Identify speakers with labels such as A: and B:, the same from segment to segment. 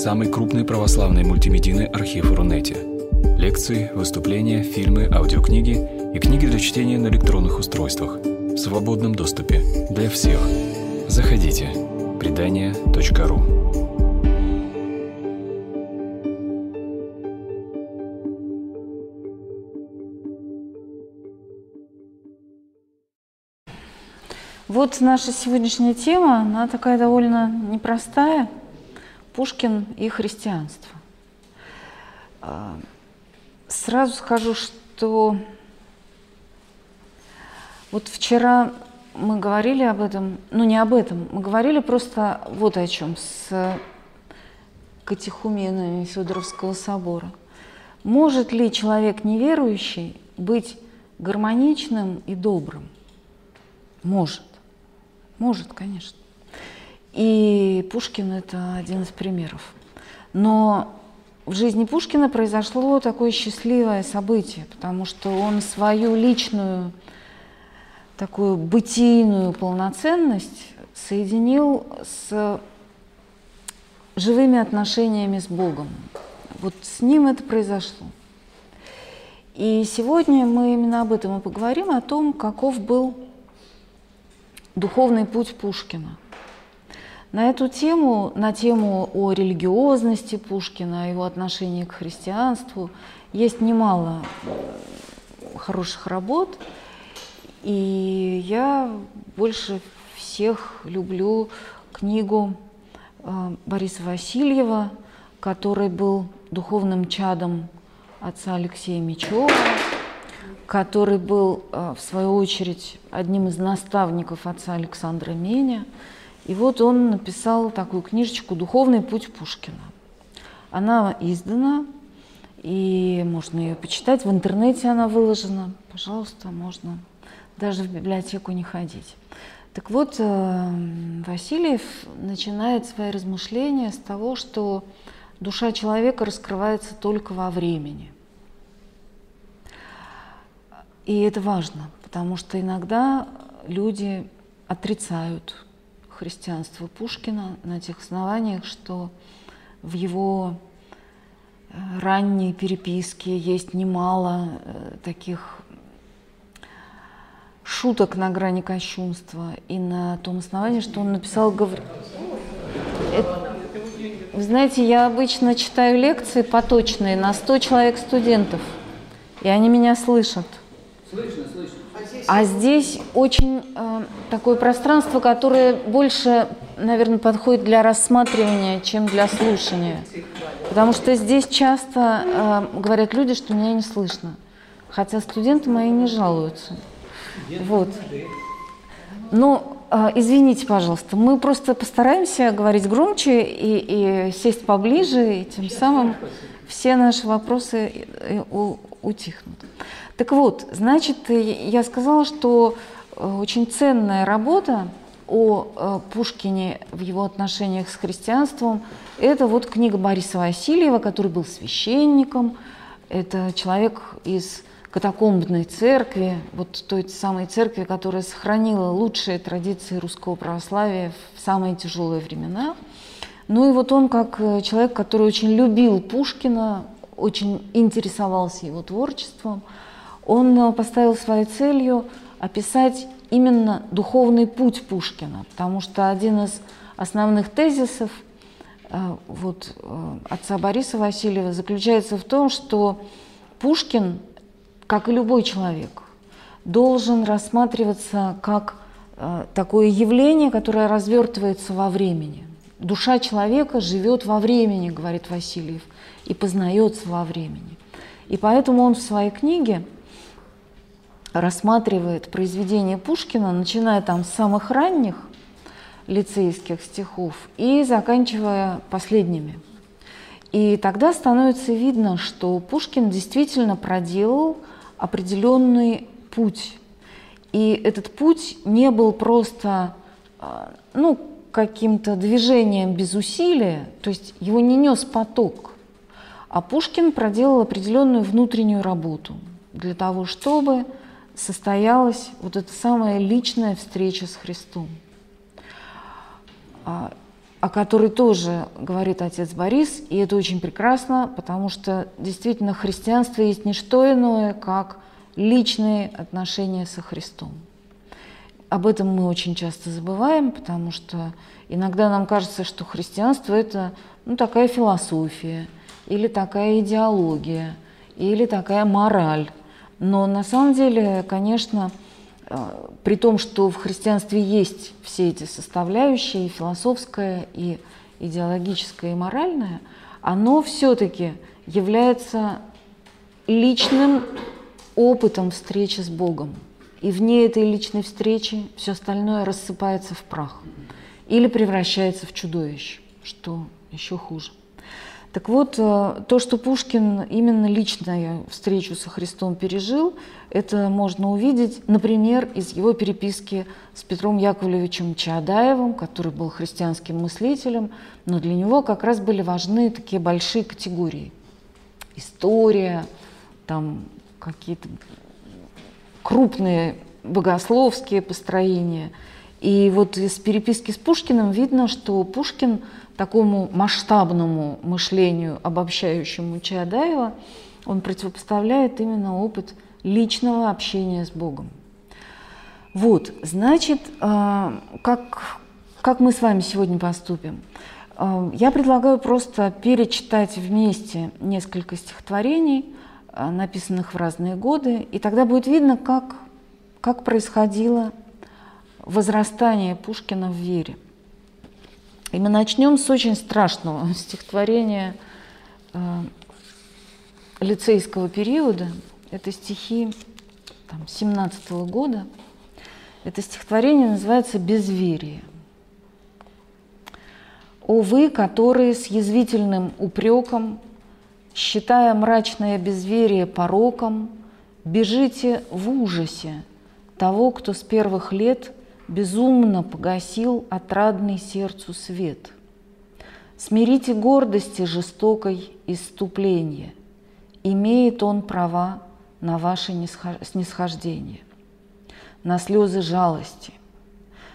A: самый крупный православный мультимедийный архив Рунете. Лекции, выступления, фильмы, аудиокниги и книги для чтения на электронных устройствах в свободном доступе для всех. Заходите. Предания.ру
B: Вот наша сегодняшняя тема, она такая довольно непростая. Пушкин и христианство. А, сразу скажу, что вот вчера мы говорили об этом, ну не об этом, мы говорили просто вот о чем с катехуменами Федоровского собора. Может ли человек неверующий быть гармоничным и добрым? Может. Может, конечно. И Пушкин – это один из примеров. Но в жизни Пушкина произошло такое счастливое событие, потому что он свою личную такую бытийную полноценность соединил с живыми отношениями с Богом. Вот с ним это произошло. И сегодня мы именно об этом и поговорим, о том, каков был духовный путь Пушкина. На эту тему, на тему о религиозности Пушкина, о его отношении к христианству, есть немало хороших работ. И я больше всех люблю книгу э, Бориса Васильева, который был духовным чадом отца Алексея Мечева который был, э, в свою очередь, одним из наставников отца Александра Меня. И вот он написал такую книжечку «Духовный путь Пушкина». Она издана, и можно ее почитать. В интернете она выложена. Пожалуйста, можно даже в библиотеку не ходить. Так вот, э, Васильев начинает свои размышления с того, что душа человека раскрывается только во времени – и это важно, потому что иногда люди отрицают христианство Пушкина на тех основаниях, что в его э, ранней переписке есть немало э, таких шуток на грани кощунства и на том основании, что он написал... Гавр... Это... Вы знаете, я обычно читаю лекции поточные на 100 человек студентов, и они меня слышат. Слышно. А здесь очень э, такое пространство, которое больше, наверное, подходит для рассматривания, чем для слушания. Потому что здесь часто э, говорят люди, что меня не слышно. Хотя студенты мои не жалуются. Вот. Ну, э, извините, пожалуйста, мы просто постараемся говорить громче и, и сесть поближе, и тем самым все наши вопросы э, утихнут. Так вот, значит, я сказала, что э, очень ценная работа о э, Пушкине в его отношениях с христианством – это вот книга Бориса Васильева, который был священником. Это человек из катакомбной церкви, вот той самой церкви, которая сохранила лучшие традиции русского православия в самые тяжелые времена. Ну и вот он как э, человек, который очень любил Пушкина, очень интересовался его творчеством – он э, поставил своей целью описать именно духовный путь Пушкина, потому что один из основных тезисов э, вот, э, отца Бориса Васильева заключается в том, что Пушкин, как и любой человек, должен рассматриваться как такое явление, которое развертывается во времени. Душа человека живет во времени, говорит Васильев, и познается во времени. И поэтому он в своей книге рассматривает произведения Пушкина, начиная там с самых ранних лицейских стихов и заканчивая последними. И тогда становится видно, что Пушкин действительно проделал определенный путь. И этот путь не был просто а, ну, каким-то движением без усилия, то есть его не нес поток, а Пушкин проделал определенную внутреннюю работу для того, чтобы состоялась вот эта самая личная встреча с Христом. А, о которой тоже говорит отец Борис, и это очень прекрасно, потому что действительно христианство есть не что иное, как личные отношения со Христом. Об этом мы очень часто забываем, потому что иногда нам кажется, что христианство это ну, такая философия, или такая идеология, или такая мораль. Но на самом деле, конечно, э, при том, что в христианстве есть все эти составляющие, и философская, и идеологическая, и моральная, оно все-таки является личным опытом встречи с Богом. И вне этой личной встречи все остальное рассыпается в прах или превращается в чудовище, что еще хуже. Так вот, э, то, что Пушкин именно личную встречу со Христом пережил, это можно увидеть, например, из его переписки с Петром Яковлевичем Чаадаевым, который был христианским мыслителем, но для него как раз были важны такие большие категории. История, там какие-то крупные богословские построения. И вот из переписки с Пушкиным видно, что Пушкин – такому масштабному мышлению, обобщающему Чаадаева, он противопоставляет именно опыт личного общения с Богом. Вот, значит, а, как, как мы с вами сегодня поступим? А, я предлагаю просто перечитать вместе несколько стихотворений, а, написанных в разные годы, и тогда будет видно, как, как происходило возрастание Пушкина в вере. И мы начнем с очень страшного стихотворения э, лицейского периода. Это стихи там, 17 -го года. Это стихотворение называется «Безверие». «О вы, которые с язвительным упреком, считая мрачное безверие пороком, бежите в ужасе того, кто с первых лет – безумно погасил отрадный сердцу свет. Смирите гордости жестокой иступление, имеет он права на ваше снисхождение, на слезы жалости.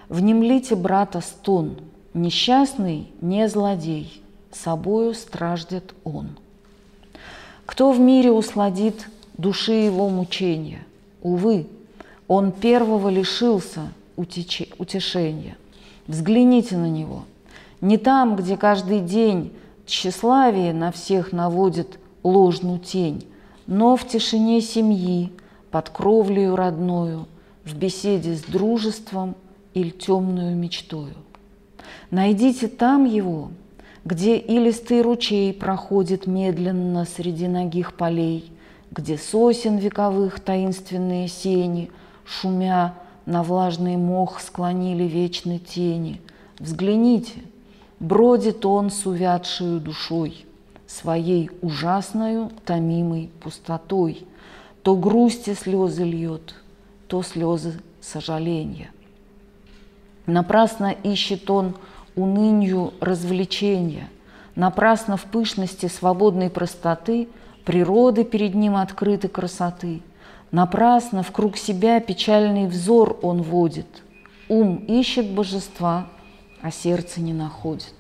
B: Внемлите брата стон, несчастный не злодей, собою страждет он. Кто в мире усладит души его мучения? Увы, он первого лишился – утешения. Взгляните на него. Не там, где каждый день тщеславие на всех наводит ложную тень, но в тишине семьи, под кровлею родною, в беседе с дружеством или темную мечтою. Найдите там его, где илистый ручей проходит медленно среди ногих полей, где сосен вековых таинственные сени, шумя, на влажный мох склонили вечной тени. Взгляните, бродит он с увядшей душой, Своей ужасною томимой пустотой. То грусти слезы льет, то слезы сожаления. Напрасно ищет он унынью развлечения, Напрасно в пышности свободной простоты Природы перед ним открыты красоты – Напрасно в круг себя печальный взор он водит. Ум ищет божества, а сердце не находит.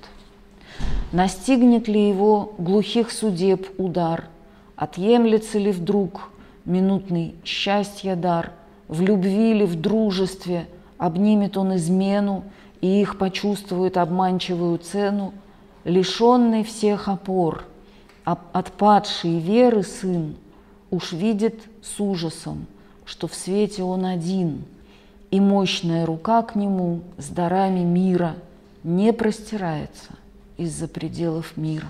B: Настигнет ли его глухих судеб удар? Отъемлется ли вдруг минутный счастья дар? В любви ли, в дружестве обнимет он измену И их почувствует обманчивую цену? Лишенный всех опор, отпадший веры сын уж видит с ужасом, что в свете он один, и мощная рука к нему с дарами мира не простирается из-за пределов мира.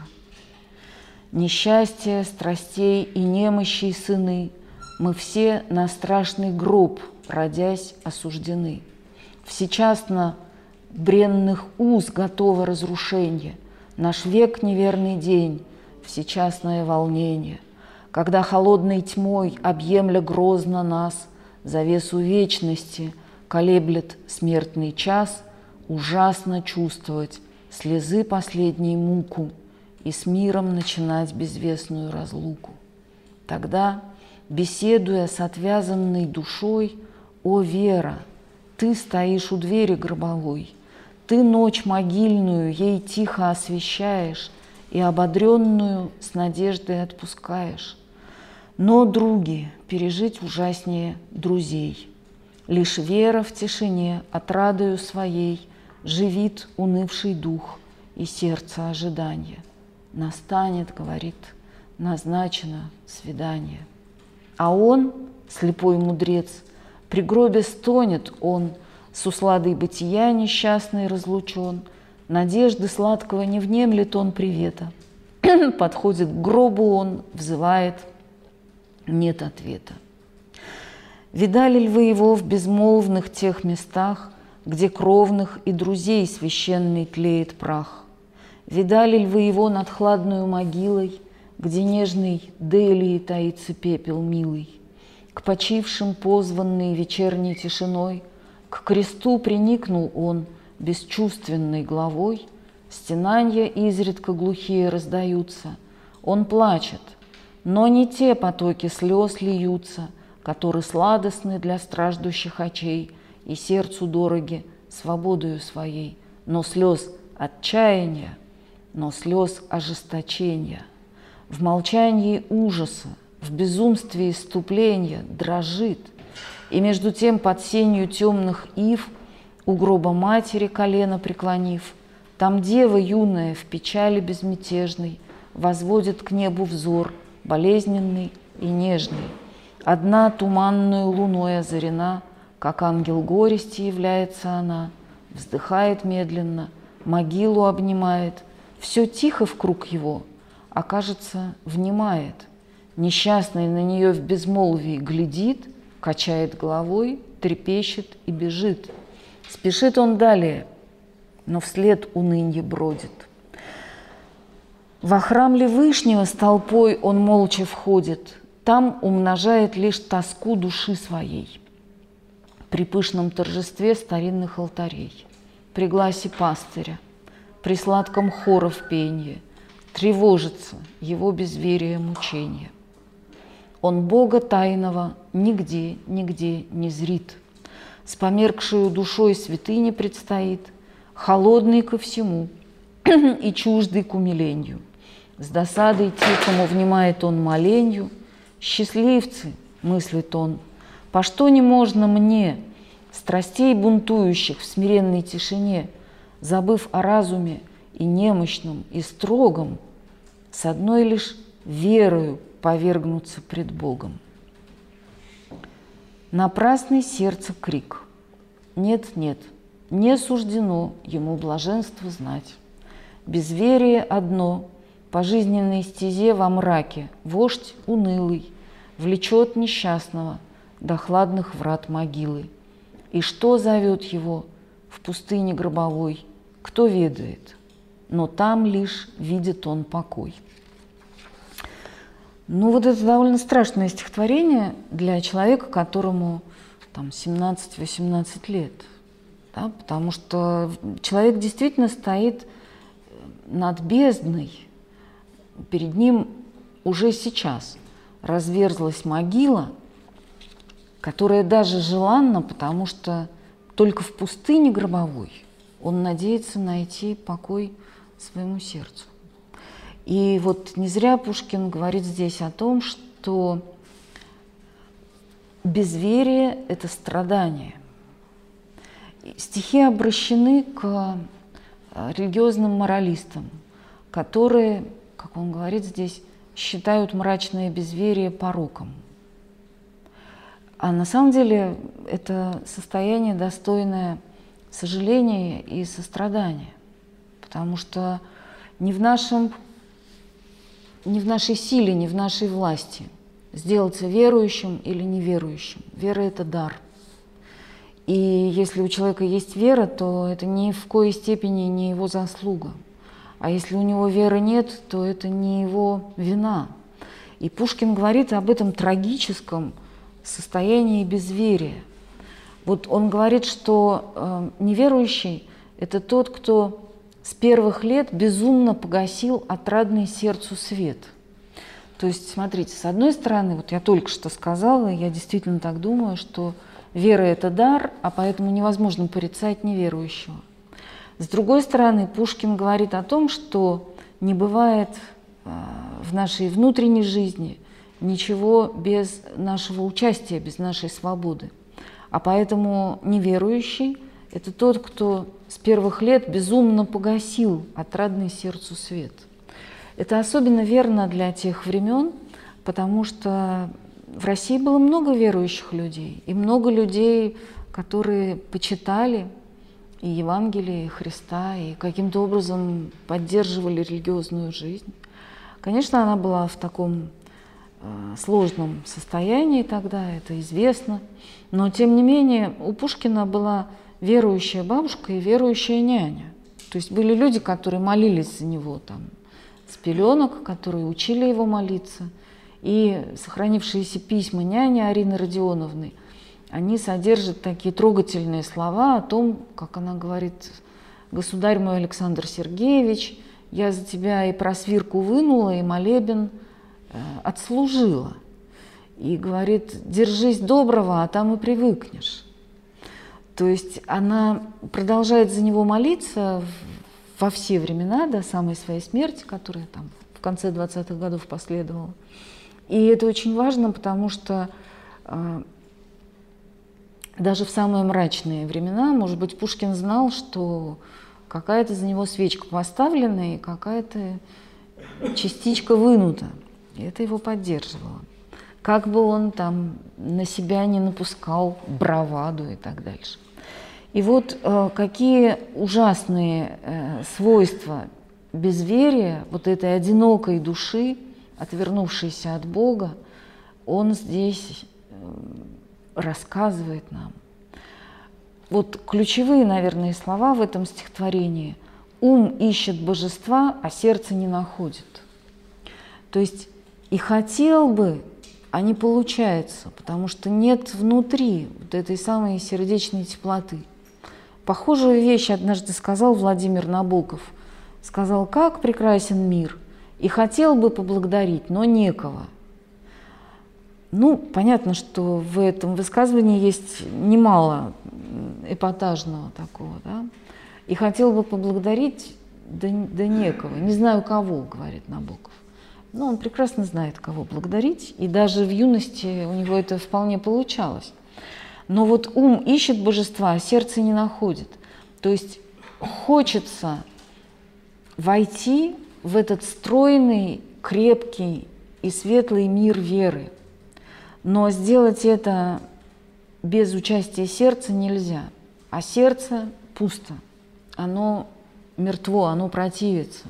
B: Несчастье, страстей и немощей сыны, мы все на страшный гроб, родясь, осуждены. Всечасно бренных уз готово разрушение, наш век неверный день, всечастное волнение когда холодной тьмой, объемля грозно нас, завесу вечности колеблет смертный час, ужасно чувствовать слезы последней муку и с миром начинать безвестную разлуку. Тогда, беседуя с отвязанной душой, о, Вера, ты стоишь у двери гробовой, Ты ночь могильную ей тихо освещаешь И ободренную с надеждой отпускаешь. Но, други, пережить ужаснее друзей. Лишь вера в тишине отрадою своей Живит унывший дух и сердце ожидания. Настанет, говорит, назначено свидание. А он, слепой мудрец, при гробе стонет он, С усладой бытия несчастный разлучен, Надежды сладкого не внемлет он привета. Подходит к гробу он, взывает, нет ответа. Видали ли вы его в безмолвных тех местах, Где кровных и друзей священный тлеет прах? Видали ли вы его над хладную могилой, Где нежный Делии таится пепел милый? К почившим позванный вечерней тишиной, К кресту приникнул он бесчувственной главой, Стенанья изредка глухие раздаются, Он плачет, но не те потоки слез льются, Которые сладостны для страждущих очей И сердцу дороги свободою своей, Но слез отчаяния – но слез ожесточения. В молчании ужаса, в безумстве иступления дрожит, и между тем под сенью темных ив, у гроба матери колено преклонив, там дева юная в печали безмятежной возводит к небу взор, болезненный и нежный. Одна туманную луной озарена, как ангел горести является она, вздыхает медленно, могилу обнимает – все тихо в круг его, а кажется, внимает. Несчастный на нее в безмолвии глядит, качает головой, трепещет и бежит. Спешит он далее, но вслед унынье бродит. Во храм Левышнего с толпой он молча входит, там умножает лишь тоску души своей. При пышном торжестве старинных алтарей, при гласе пастыря, при сладком хоров пенье, тревожится его безверие мучения. Он Бога тайного нигде, нигде не зрит. С померкшую душой святыни предстоит, холодный ко всему и чуждый к умилению. С досадой тихому внимает он моленью. Счастливцы, мыслит он, по что не можно мне, страстей бунтующих в смиренной тишине – забыв о разуме и немощном, и строгом, с одной лишь верою повергнуться пред Богом. Напрасный сердце крик. Нет, нет, не суждено ему блаженство знать. Безверие одно, по жизненной стезе во мраке, вождь унылый, влечет несчастного до хладных врат могилы. И что зовет его в пустыне гробовой, кто ведает, но там лишь видит он покой. Ну вот это довольно страшное стихотворение для человека, которому там 17-18 лет, да, потому что человек действительно стоит над бездной, перед ним уже сейчас разверзлась могила, которая даже желанна, потому что только в пустыне гробовой он надеется найти покой своему сердцу. И вот не зря Пушкин говорит здесь о том, что безверие – это страдание. Стихи обращены к религиозным моралистам, которые, как он говорит здесь, считают мрачное безверие пороком. А на самом деле это состояние, достойное сожаления и сострадания, потому что не в, нашем, не в нашей силе, не в нашей власти сделаться верующим или неверующим. Вера – это дар. И если у человека есть вера, то это ни в коей степени не его заслуга. А если у него веры нет, то это не его вина. И Пушкин говорит об этом трагическом состоянии безверия – вот он говорит, что э, неверующий – это тот, кто с первых лет безумно погасил отрадный сердцу свет. То есть, смотрите, с одной стороны, вот я только что сказала, я действительно так думаю, что вера – это дар, а поэтому невозможно порицать неверующего. С другой стороны, Пушкин говорит о том, что не бывает в нашей внутренней жизни ничего без нашего участия, без нашей свободы. А поэтому неверующий – это тот, кто с первых лет безумно погасил отрадный сердцу свет. Это особенно верно для тех времен, потому что в России было много верующих людей, и много людей, которые почитали и Евангелие, и Христа, и каким-то образом поддерживали религиозную жизнь. Конечно, она была в таком э, сложном состоянии тогда, это известно, но тем не менее у Пушкина была верующая бабушка и верующая няня. То есть были люди, которые молились за него там с пеленок, которые учили его молиться. И сохранившиеся письма няни Арины Родионовны, они содержат такие трогательные слова о том, как она говорит, «Государь мой Александр Сергеевич, я за тебя и просвирку вынула, и молебен э, отслужила. И говорит, держись доброго, а там и привыкнешь. То есть она продолжает за него молиться во все времена, до самой своей смерти, которая там в конце 20-х годов последовала. И это очень важно, потому что э, даже в самые мрачные времена, может быть, Пушкин знал, что какая-то за него свечка поставлена и какая-то частичка вынута. И это его поддерживало. Как бы он там на себя не напускал браваду и так дальше. И вот э, какие ужасные э, свойства безверия, вот этой одинокой души, отвернувшейся от Бога, он здесь э, рассказывает нам – вот ключевые, наверное, слова в этом стихотворении. Ум ищет божества, а сердце не находит. То есть и хотел бы, а не получается, потому что нет внутри вот этой самой сердечной теплоты. Похожую вещь однажды сказал Владимир Набоков. Сказал, как прекрасен мир, и хотел бы поблагодарить, но некого – ну, понятно, что в этом высказывании есть немало эпатажного такого, да. И хотел бы поблагодарить, да, да некого, не знаю кого, говорит Набоков. Но он прекрасно знает, кого благодарить, и даже в юности у него это вполне получалось. Но вот ум ищет божества, а сердце не находит. То есть хочется войти в этот стройный, крепкий и светлый мир веры – но сделать это без участия сердца нельзя. А сердце пусто, оно мертво, оно противится.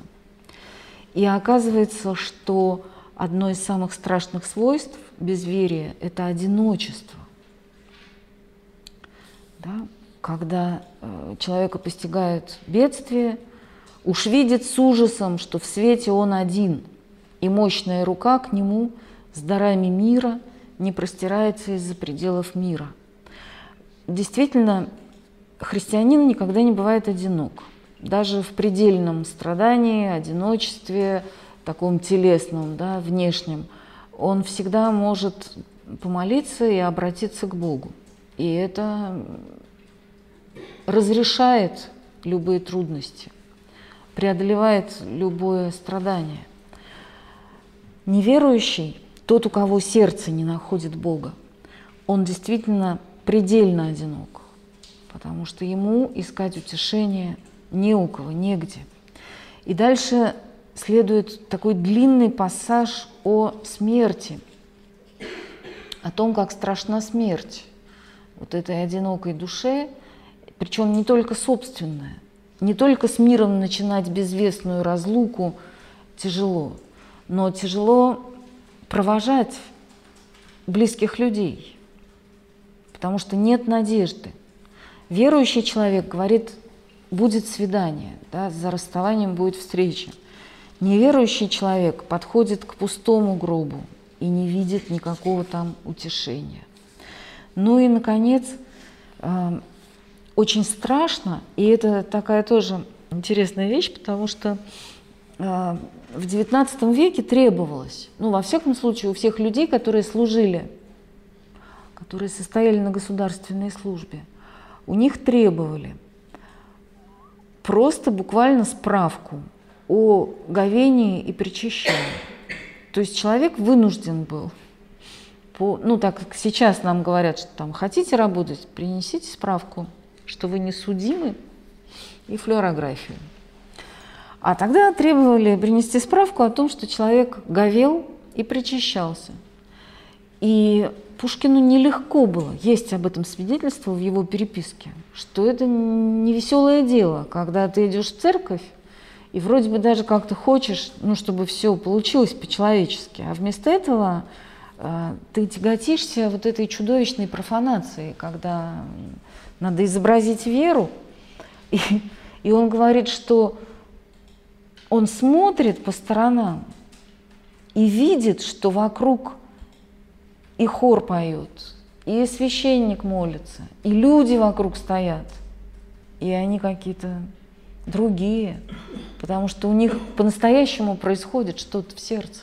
B: И оказывается, что одно из самых страшных свойств безверия – это одиночество. Да? Когда э, человека постигает бедствие, уж видит с ужасом, что в свете он один, и мощная рука к нему с дарами мира – не простирается из-за пределов мира. Действительно, христианин никогда не бывает одинок. Даже в предельном страдании, одиночестве, таком телесном, да, внешнем, он всегда может помолиться и обратиться к Богу. И это разрешает любые трудности, преодолевает любое страдание. Неверующий тот, у кого сердце не находит Бога, он действительно предельно одинок, потому что ему искать утешение не у кого, негде. И дальше следует такой длинный пассаж о смерти, о том, как страшна смерть вот этой одинокой душе, причем не только собственная, не только с миром начинать безвестную разлуку тяжело, но тяжело провожать близких людей, потому что нет надежды. Верующий человек говорит, будет свидание, да, за расставанием будет встреча. Неверующий человек подходит к пустому гробу и не видит никакого там утешения. Ну и, наконец, э, очень страшно, и это такая тоже интересная вещь, потому что э, в XIX веке требовалось, ну, во всяком случае, у всех людей, которые служили, которые состояли на государственной службе, у них требовали просто буквально справку о говении и причащении. То есть человек вынужден был, по, ну так как сейчас нам говорят, что там хотите работать, принесите справку, что вы не судимы, и флюорографию. А тогда требовали принести справку о том, что человек говел и причащался. И Пушкину нелегко было, есть об этом свидетельство в его переписке, что это не веселое дело, когда ты идешь в церковь, и вроде бы даже как-то хочешь, ну, чтобы все получилось по-человечески, а вместо этого э, ты тяготишься вот этой чудовищной профанацией, когда надо изобразить веру, и, и он говорит, что он смотрит по сторонам и видит, что вокруг и хор поет, и священник молится, и люди вокруг стоят, и они какие-то другие, потому что у них по-настоящему происходит что-то в сердце.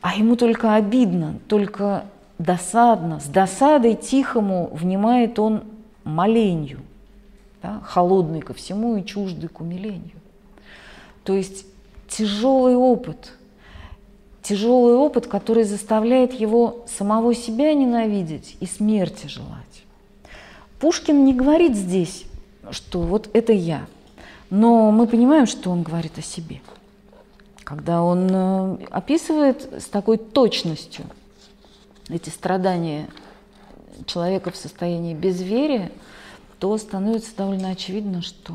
B: А ему только обидно, только досадно, с досадой тихому внимает он молению, да, холодный ко всему и чуждый к умилению. То есть тяжелый опыт – тяжелый опыт, который заставляет его самого себя ненавидеть и смерти желать. Пушкин не говорит здесь, что вот это я, но мы понимаем, что он говорит о себе. Когда он э, описывает с такой точностью эти страдания человека в состоянии безверия, то становится довольно очевидно, что,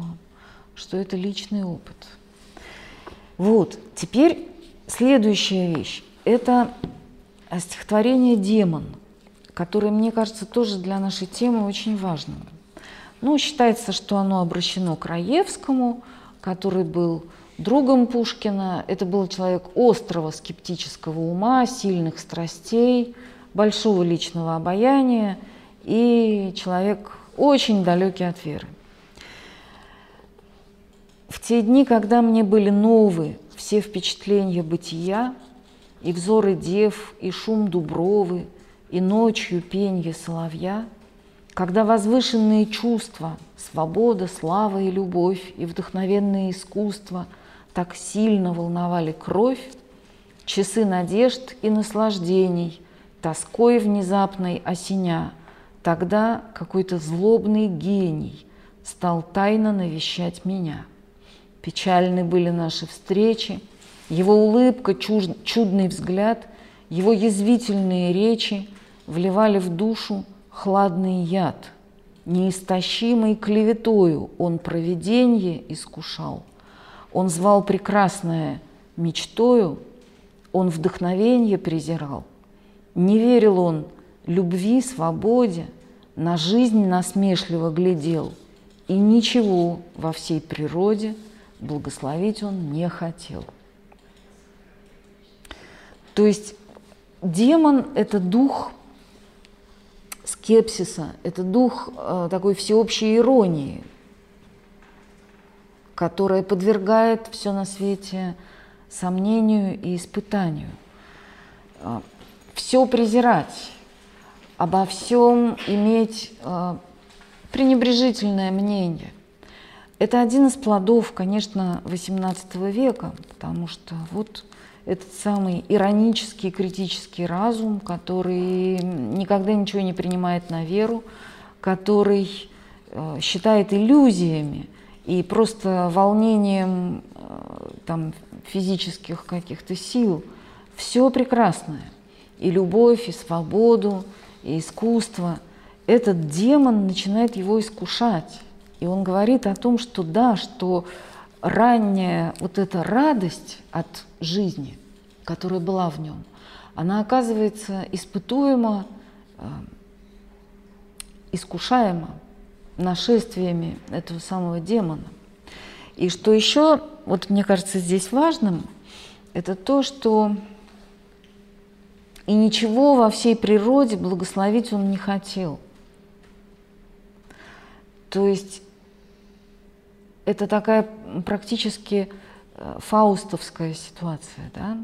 B: что это личный опыт. Вот, теперь Следующая вещь – это стихотворение «Демон», которое, мне кажется, тоже для нашей темы очень важным. Ну, считается, что оно обращено к Раевскому, который был другом Пушкина. Это был человек острого скептического ума, сильных страстей, большого личного обаяния и человек очень далекий от веры. В те дни, когда мне были новые все впечатления бытия, и взоры дев, и шум дубровы, и ночью пенье соловья, когда возвышенные чувства, свобода, слава и любовь, и вдохновенное искусство так сильно волновали кровь, часы надежд и наслаждений, тоской внезапной осеня, тогда какой-то злобный гений стал тайно навещать меня. Печальны были наши встречи, его улыбка, чудный взгляд, его язвительные речи вливали в душу хладный яд. Неистощимой клеветою он провиденье искушал. Он звал прекрасное мечтою, он вдохновенье презирал. Не верил он любви, свободе, на жизнь насмешливо глядел, и ничего во всей природе – благословить он не хотел. То есть демон – это дух скепсиса, это дух э, такой всеобщей иронии, которая подвергает все на свете сомнению и испытанию. Все презирать, обо всем иметь э, пренебрежительное мнение. Это один из плодов, конечно, XVIII века, потому что вот этот самый иронический, критический разум, который никогда ничего не принимает на веру, который э, считает иллюзиями и просто волнением э, там, физических каких-то сил все прекрасное. И любовь, и свободу, и искусство. Этот демон начинает его искушать. И он говорит о том, что да, что ранняя вот эта радость от жизни, которая была в нем, она оказывается испытуема, э, искушаема нашествиями этого самого демона. И что еще, вот мне кажется, здесь важным, это то, что и ничего во всей природе благословить он не хотел. То есть это такая практически э, фаустовская ситуация, да?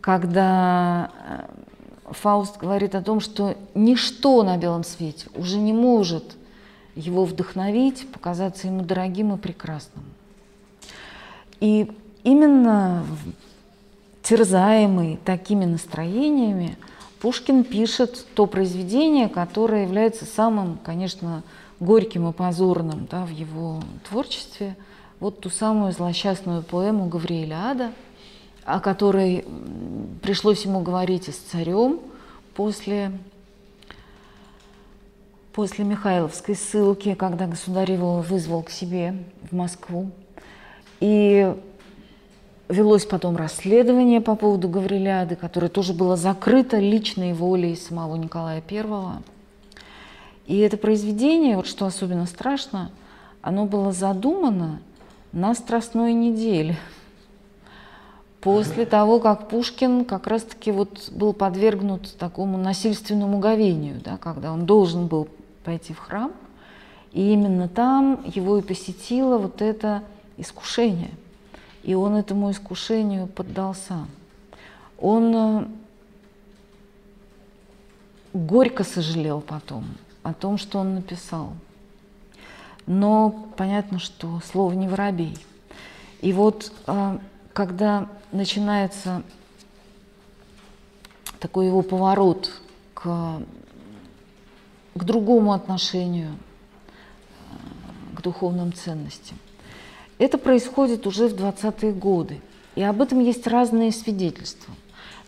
B: когда э, Фауст говорит о том, что ничто на белом свете уже не может его вдохновить, показаться ему дорогим и прекрасным. И именно терзаемый такими настроениями, Пушкин пишет то произведение, которое является самым, конечно, горьким и позорным да, в его творчестве. Вот ту самую злосчастную поэму Гавриэля о которой пришлось ему говорить и с царем после, после Михайловской ссылки, когда государь его вызвал к себе в Москву. И велось потом расследование по поводу Гавриляды, которое тоже было закрыто личной волей самого Николая I. И это произведение, вот что особенно страшно, оно было задумано на Страстной неделе. После того, как Пушкин как раз-таки вот был подвергнут такому насильственному говению, да, когда он должен был пойти в храм, и именно там его и посетило вот это искушение. И он этому искушению поддался. Он э, горько сожалел потом о том, что он написал. Но понятно, что слово не воробей. И вот э, когда начинается такой его поворот к, к другому отношению, э, к духовным ценностям, это происходит уже в 20-е годы, и об этом есть разные свидетельства.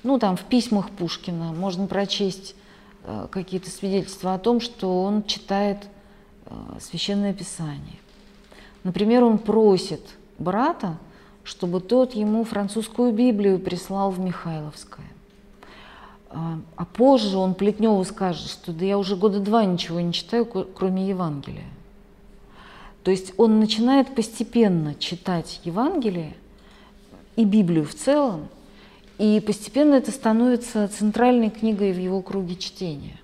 B: Ну, там в письмах Пушкина можно прочесть э, какие-то свидетельства о том, что он читает э, Священное Писание. Например, он просит брата, чтобы тот ему французскую Библию прислал в Михайловское. А, а позже он Плетневу скажет, что да я уже года два ничего не читаю, кроме Евангелия. То есть он начинает постепенно читать Евангелие и Библию в целом, и постепенно это становится центральной книгой в его круге чтения.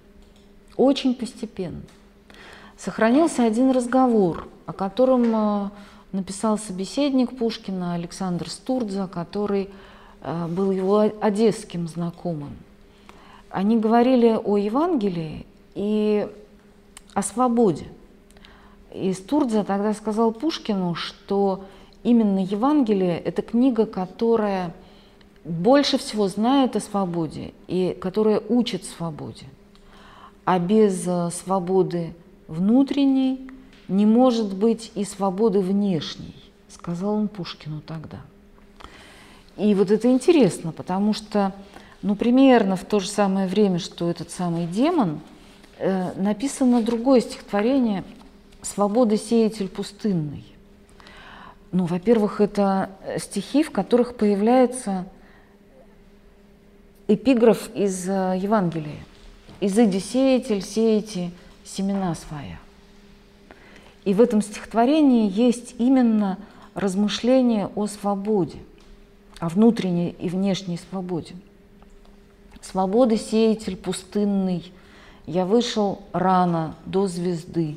B: Очень постепенно. Сохранился один разговор, о котором э, написал собеседник Пушкина Александр Стурдза, который э, был его одесским знакомым. Они говорили о Евангелии и о свободе. И Стурдза тогда сказал Пушкину, что именно Евангелие – это книга, которая больше всего знает о свободе и которая учит свободе. А без э, свободы внутренней не может быть и свободы внешней, сказал он Пушкину тогда. И вот это интересно, потому что ну, примерно в то же самое время, что этот самый демон, э, написано другое стихотворение – «Свобода сеятель пустынный». Ну, во-первых, это стихи, в которых появляется эпиграф из э, Евангелия. «Изыди сеятель, сеяти семена своя». И в этом стихотворении есть именно размышление о свободе, о внутренней и внешней свободе. «Свобода сеятель пустынный, я вышел рано до звезды,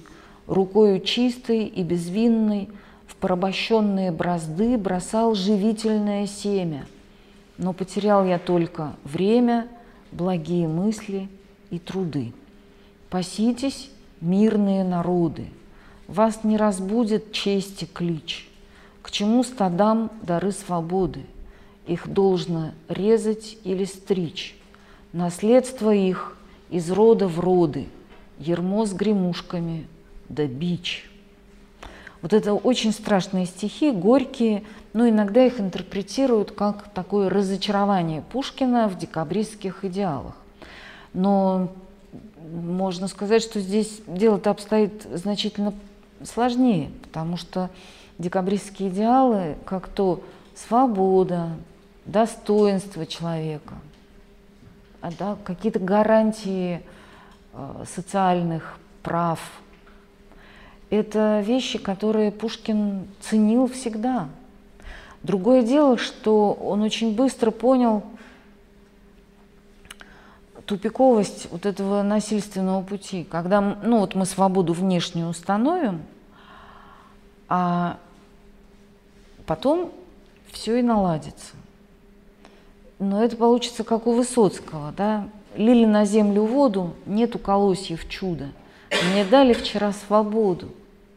B: рукою чистой и безвинной в порабощенные бразды бросал живительное семя. Но потерял я только время, благие мысли и труды. Паситесь, мирные народы, вас не разбудит чести клич. К чему стадам дары свободы? Их должно резать или стричь. Наследство их из рода в роды, ермо с гремушками – да бич. Вот это очень страшные стихи, горькие, но иногда их интерпретируют как такое разочарование Пушкина в декабристских идеалах. Но можно сказать, что здесь дело-то обстоит значительно сложнее, потому что декабристские идеалы, как то свобода, достоинство человека, а, да, какие-то гарантии э, социальных прав, это вещи, которые Пушкин ценил всегда. Другое дело, что он очень быстро понял тупиковость вот этого насильственного пути, когда ну, вот мы свободу внешнюю установим, а потом все и наладится. Но это получится как у Высоцкого, да? Лили на землю воду, нету колосьев чуда – Мне дали вчера свободу.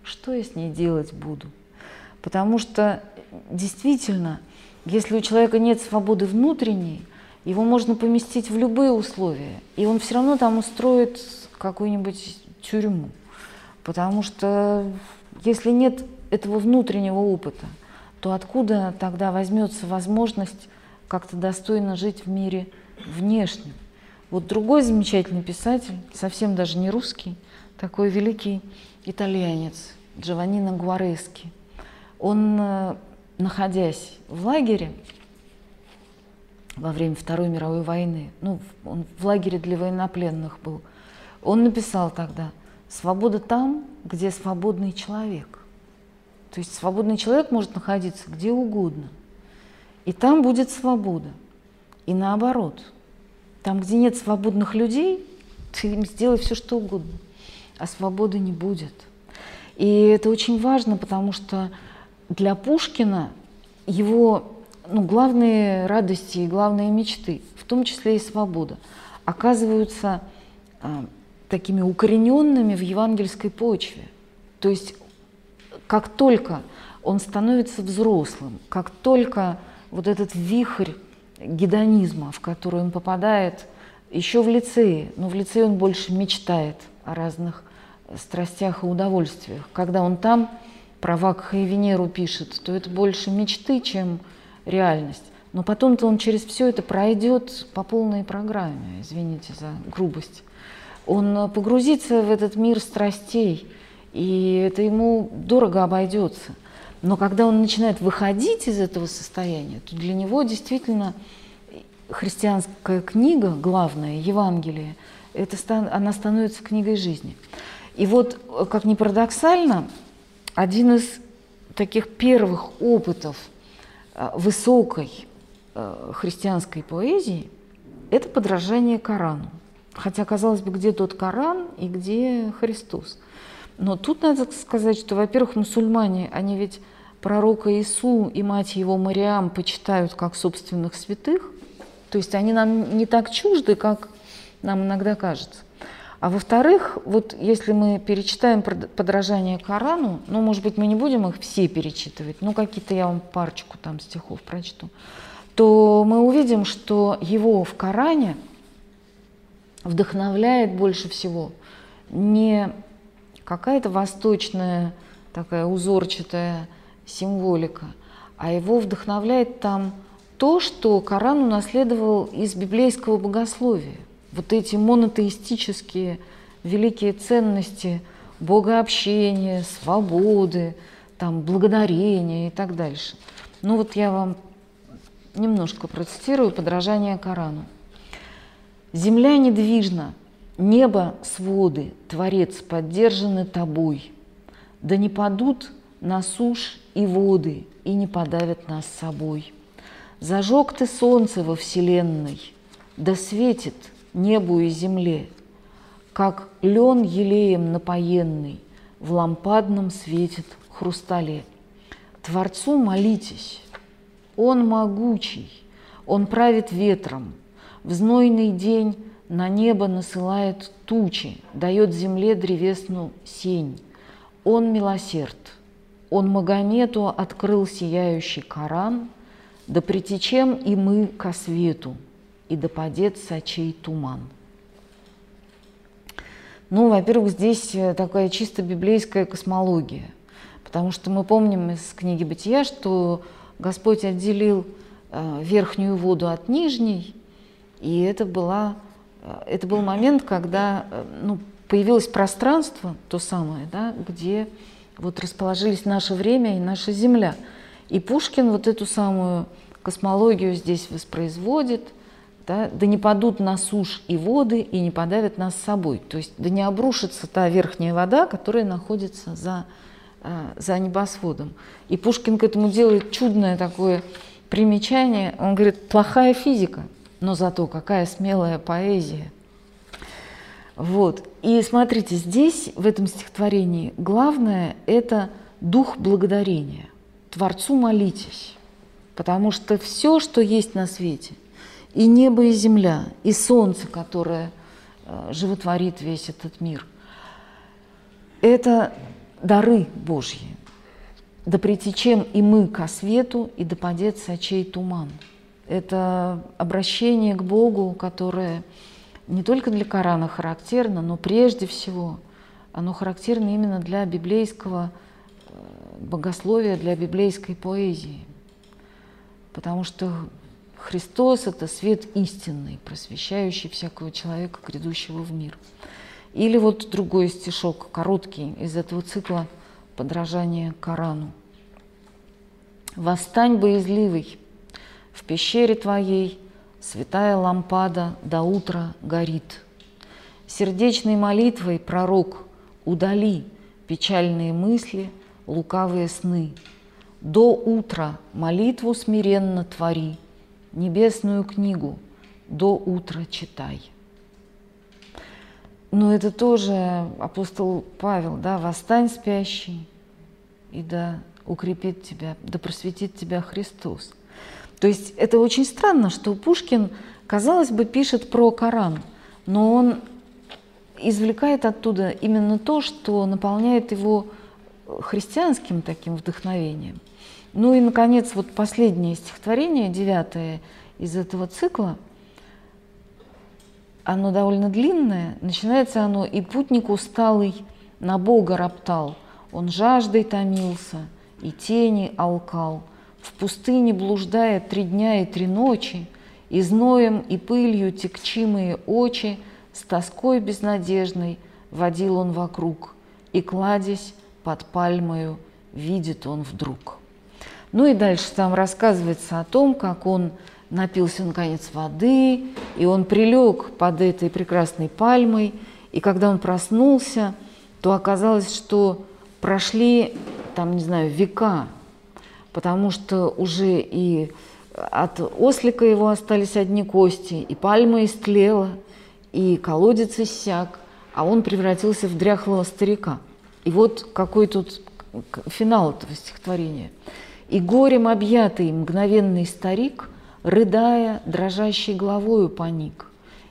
B: Что я с ней делать буду? Потому что действительно, если у человека нет свободы внутренней, его можно поместить в любые условия, и он все равно там устроит какую-нибудь тюрьму. Потому что если нет этого внутреннего опыта, то откуда тогда возьмется возможность как-то достойно жить в мире внешнем? Вот другой замечательный писатель, совсем даже не русский, такой великий итальянец, Джованнино Гуарески. Он, э, находясь в лагере во время Второй мировой войны, ну, он в лагере для военнопленных был, он написал тогда «Свобода там, где свободный человек». То есть свободный человек может находиться где угодно. И там будет свобода. И наоборот. Там, где нет свободных людей, ты им сделай все, что угодно. А свободы не будет. И это очень важно, потому что для Пушкина его ну, главные радости и главные мечты, в том числе и свобода, оказываются а, такими укорененными в евангельской почве. То есть как только он становится взрослым, как только вот этот вихрь гедонизма, в который он попадает еще в лицее, но в лицее он больше мечтает о разных страстях и удовольствиях. Когда он там про Вакха и Венеру пишет, то это больше мечты, чем реальность. Но потом-то он через все это пройдет по полной программе, извините за грубость. Он погрузится в этот мир страстей – и это ему дорого обойдется. Но когда он начинает выходить из этого состояния, то для него действительно христианская книга, главная, Евангелие, это, она становится книгой жизни. И вот, как ни парадоксально, один из таких первых опытов э, высокой э, христианской поэзии – это подражание Корану. Хотя, казалось бы, где тот Коран и где Христос – но тут надо сказать, что, во-первых, мусульмане, они ведь пророка Иису и мать его Мариам почитают как собственных святых, то есть они нам не так чужды, как нам иногда кажется. А во-вторых, вот если мы перечитаем подражание Корану, ну, может быть, мы не будем их все перечитывать, ну, какие-то я вам парочку там стихов прочту, то мы увидим, что его в Коране вдохновляет больше всего не какая-то восточная такая узорчатая символика, а его вдохновляет там то, что Коран унаследовал из библейского богословия. Вот эти монотеистические великие ценности богообщения, свободы, там, благодарения и так дальше. Ну вот я вам немножко процитирую подражание Корану. «Земля недвижна, Небо, своды, Творец, поддержаны тобой, да не падут на сушь и воды, и не подавят нас собой. Зажег ты солнце во вселенной, да светит небу и земле, как лен елеем напоенный в лампадном светит хрустале. Творцу молитесь, Он могучий, Он правит ветром, в знойный день на небо насылает тучи, дает земле древесну сень. Он милосерд, он Магомету открыл сияющий Коран, да притечем и мы ко свету, и да падет сочей туман. Ну, во-первых, здесь э, такая чисто библейская космология, потому что мы помним из книги Бытия, что Господь отделил э, верхнюю воду от нижней, и это была это был момент, когда э, ну, появилось пространство, то самое, да, где вот расположились наше время и наша Земля. И Пушкин вот эту самую космологию здесь воспроизводит, да, да не падут на сушь и воды, и не подавят нас с собой. То есть да не обрушится та верхняя вода, которая находится за, э, за небосводом. И Пушкин к этому делает чудное такое примечание. Он говорит, плохая физика – но зато какая смелая поэзия. Вот. И смотрите, здесь, в этом стихотворении, главное – это дух благодарения. Творцу молитесь, потому что все, что есть на свете, и небо, и земля, и солнце, которое э, животворит весь этот мир, Это дары Божьи. Да притечем и мы ко свету, и да падет сочей туман. Это обращение к Богу, которое не только для Корана характерно, но прежде всего оно характерно именно для библейского э, богословия, для библейской поэзии. Потому что Христос – это свет истинный, просвещающий всякого человека, грядущего в мир. Или вот другой стишок, короткий, из этого цикла «Подражание Корану». «Восстань, боязливый, в пещере твоей святая лампада до утра горит. Сердечной молитвой, пророк, удали печальные мысли, лукавые сны. До утра молитву смиренно твори, небесную книгу до утра читай. Но это тоже апостол Павел, да, восстань спящий, и да укрепит тебя, да просветит тебя Христос. То есть это очень странно, что Пушкин, казалось бы, пишет про Коран, но он извлекает оттуда именно то, что наполняет его христианским таким вдохновением – ну и, наконец, вот последнее стихотворение, девятое из этого цикла, оно довольно длинное, начинается оно «И путник усталый на Бога роптал, он жаждой томился и тени алкал, в пустыне блуждая три дня и три ночи, и зноем и пылью текчимые очи с тоской безнадежной водил он вокруг, и, кладясь под пальмою, видит он вдруг». Ну и дальше там рассказывается о том, как он напился наконец воды, и он прилег под этой прекрасной пальмой, и когда он проснулся, то оказалось, что прошли, там, не знаю, века, потому что уже и от ослика его остались одни кости, и пальма истлела, и колодец иссяк, а он превратился в дряхлого старика. И вот какой тут финал этого стихотворения – и горем объятый мгновенный старик, рыдая, дрожащей головою поник.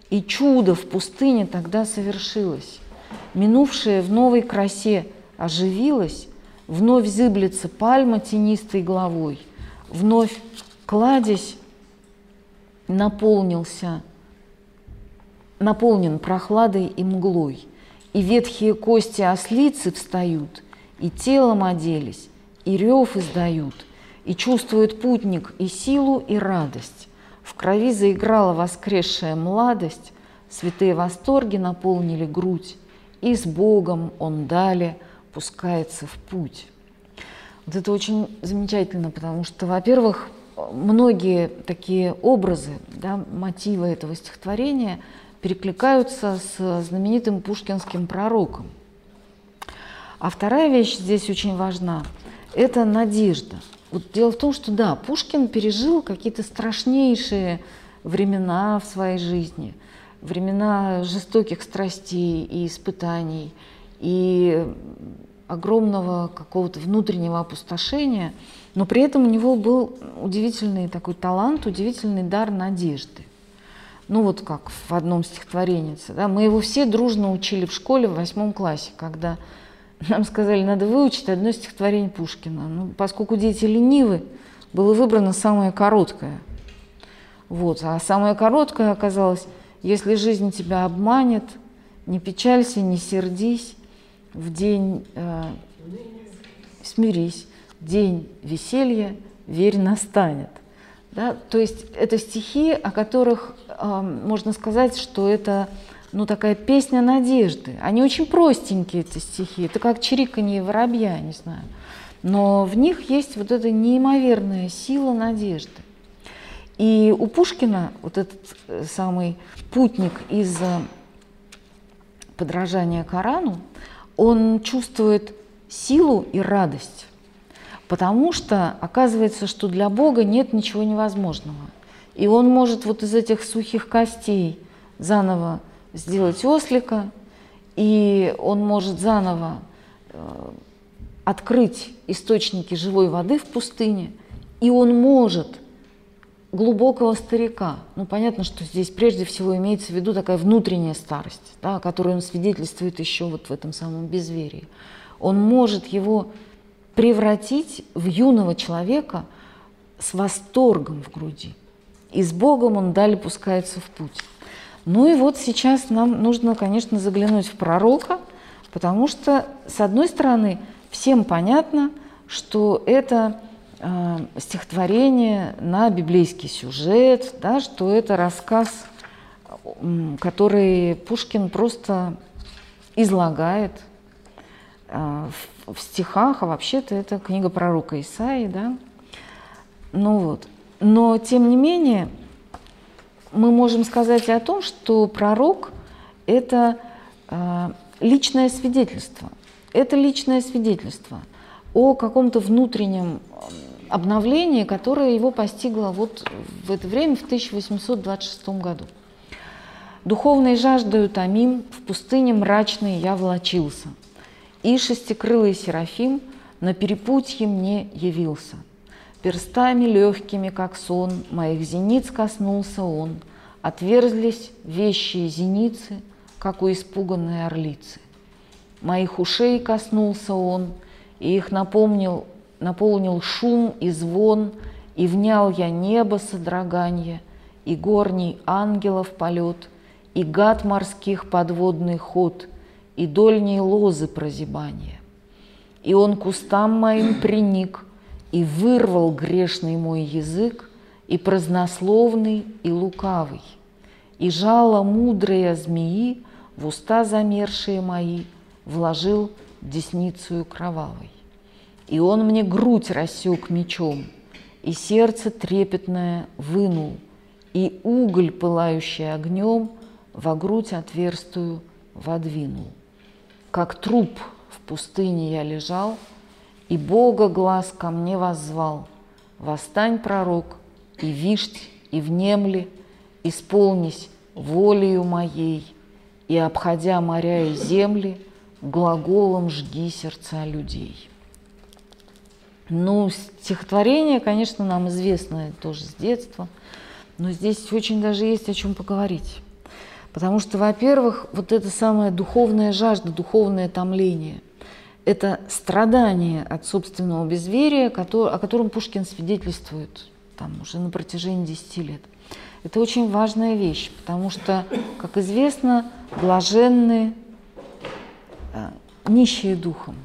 B: И чудо в пустыне тогда совершилось. Минувшее в новой красе оживилось, Вновь зыблется пальма тенистой головой, Вновь кладезь наполнился, наполнен прохладой и мглой, И ветхие кости ослицы встают, И телом оделись, и рев издают – и чувствует путник и силу, и радость. В крови заиграла воскресшая младость, Святые восторги наполнили грудь, И с Богом он далее пускается в путь. Вот это очень замечательно, потому что, во-первых, многие такие образы, да, мотивы этого стихотворения перекликаются с знаменитым пушкинским пророком. А вторая вещь здесь очень важна – это надежда – вот дело в том, что да, Пушкин пережил какие-то страшнейшие времена в своей жизни, времена жестоких страстей и испытаний, и огромного какого-то внутреннего опустошения, но при этом у него был удивительный такой талант, удивительный дар надежды. Ну вот как в одном стихотворении. Да? Мы его все дружно учили в школе в восьмом классе, когда нам сказали, надо выучить одно стихотворение Пушкина. Ну, поскольку дети ленивы, было выбрано самое короткое. Вот. А самое короткое оказалось, если жизнь тебя обманет, не печалься, не сердись, в день э, смирись, день веселья, верь, настанет. Да? То есть это стихи, о которых э, можно сказать, что это ну, такая песня надежды. Они очень простенькие, эти стихи. Это как чириканье воробья, не знаю. Но в них есть вот эта неимоверная сила надежды. И у Пушкина вот этот э, самый путник из э, подражания Корану, он чувствует силу и радость, потому что оказывается, что для Бога нет ничего невозможного. И он может вот из этих сухих костей заново сделать ослика, и он может заново э, открыть источники живой воды в пустыне, и он может глубокого старика. Ну, понятно, что здесь прежде всего имеется в виду такая внутренняя старость, да, о которой он свидетельствует еще вот в этом самом безверии. Он может его превратить в юного человека с восторгом в груди. И с Богом он далее пускается в путь. Ну и вот сейчас нам нужно, конечно, заглянуть в пророка, потому что, с одной стороны, всем понятно, что это э, стихотворение на библейский сюжет, да, что это рассказ, который Пушкин просто излагает э, в, в стихах, а вообще-то это книга пророка Исаии, да. Ну вот. Но, тем не менее, мы можем сказать о том, что пророк – это э, личное свидетельство. Это личное свидетельство о каком-то внутреннем обновлении, которое его постигло вот в это время, в 1826 году. «Духовной жаждою томим, в пустыне мрачной я влочился, и шестикрылый Серафим на перепутье мне явился. Перстами легкими, как сон, моих зениц коснулся он, отверзлись вещие зеницы, как у испуганной орлицы. Моих ушей коснулся он, и их напомнил, наполнил шум и звон, и внял я небо содроганье, и горний ангелов полет, и гад морских подводный ход, и дольней лозы прозябания. И он кустам моим приник, и вырвал грешный мой язык, и празднословный, и лукавый, и жало мудрые змеи в уста замершие мои вложил десницею кровавой. И он мне грудь рассек мечом, и сердце трепетное вынул, и уголь, пылающий огнем, во грудь отверстую водвинул. Как труп в пустыне я лежал, и Бога глаз ко мне воззвал. Восстань, пророк, и вишь, и внемли, исполнись волею моей, и, обходя моря и земли, глаголом жги сердца людей. Ну, стихотворение, конечно, нам известно тоже с детства, но здесь очень даже есть о чем поговорить. Потому что, во-первых, вот это самая духовная жажда, духовное томление – это страдание от собственного безверия, о котором Пушкин свидетельствует там, уже на протяжении 10 лет. Это очень важная вещь, потому что, как известно, блаженные нищие духом.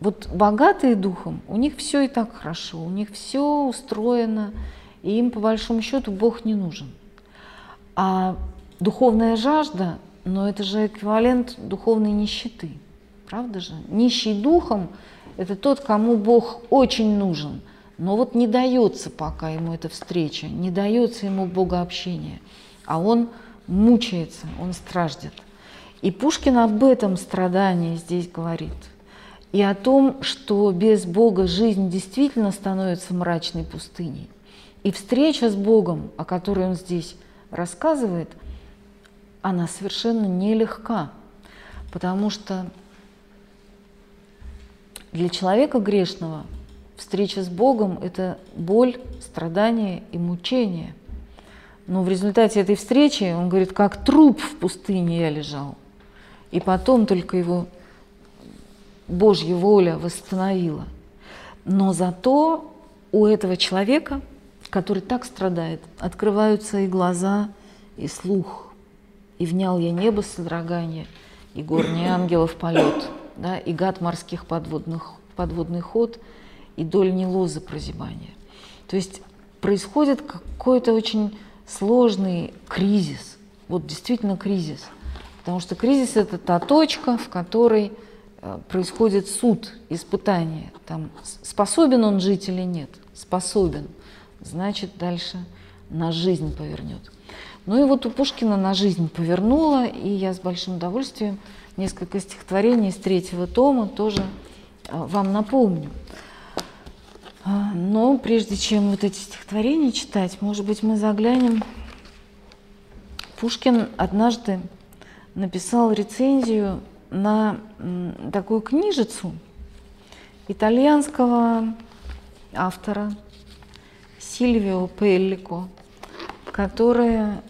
B: Вот богатые духом, у них все и так хорошо, у них все устроено, и им по большому счету Бог не нужен. А духовная жажда, но это же эквивалент духовной нищеты, правда же? Нищий духом – это тот, кому Бог очень нужен, но вот не дается пока ему эта встреча, не дается ему богообщение, а он мучается, он страждет. И Пушкин об этом страдании здесь говорит. И о том, что без Бога жизнь действительно становится мрачной пустыней. И встреча с Богом, о которой он здесь рассказывает, она совершенно нелегка, потому что для человека грешного встреча с Богом – это боль, страдание и мучение. Но в результате этой встречи, он говорит, как труп в пустыне я лежал. И потом только его Божья воля восстановила. Но зато у этого человека, который так страдает, открываются и глаза, и слух. И внял я небо содрогание, и горний ангелов полет, да, и гад морских подводных, подводный ход, и дольни лозы прозябания. То есть происходит какой-то очень сложный кризис, вот действительно кризис – Потому что кризис – это та точка, в которой э, происходит суд, испытание. Там, способен он жить или нет? Способен. Значит, дальше на жизнь повернет. Ну и вот у Пушкина на жизнь повернула, и я с большим удовольствием несколько стихотворений из третьего тома тоже э, вам напомню. А, но прежде чем вот эти стихотворения читать, может быть, мы заглянем. Пушкин однажды написал рецензию на такую книжицу итальянского автора Сильвио Пеллико, которая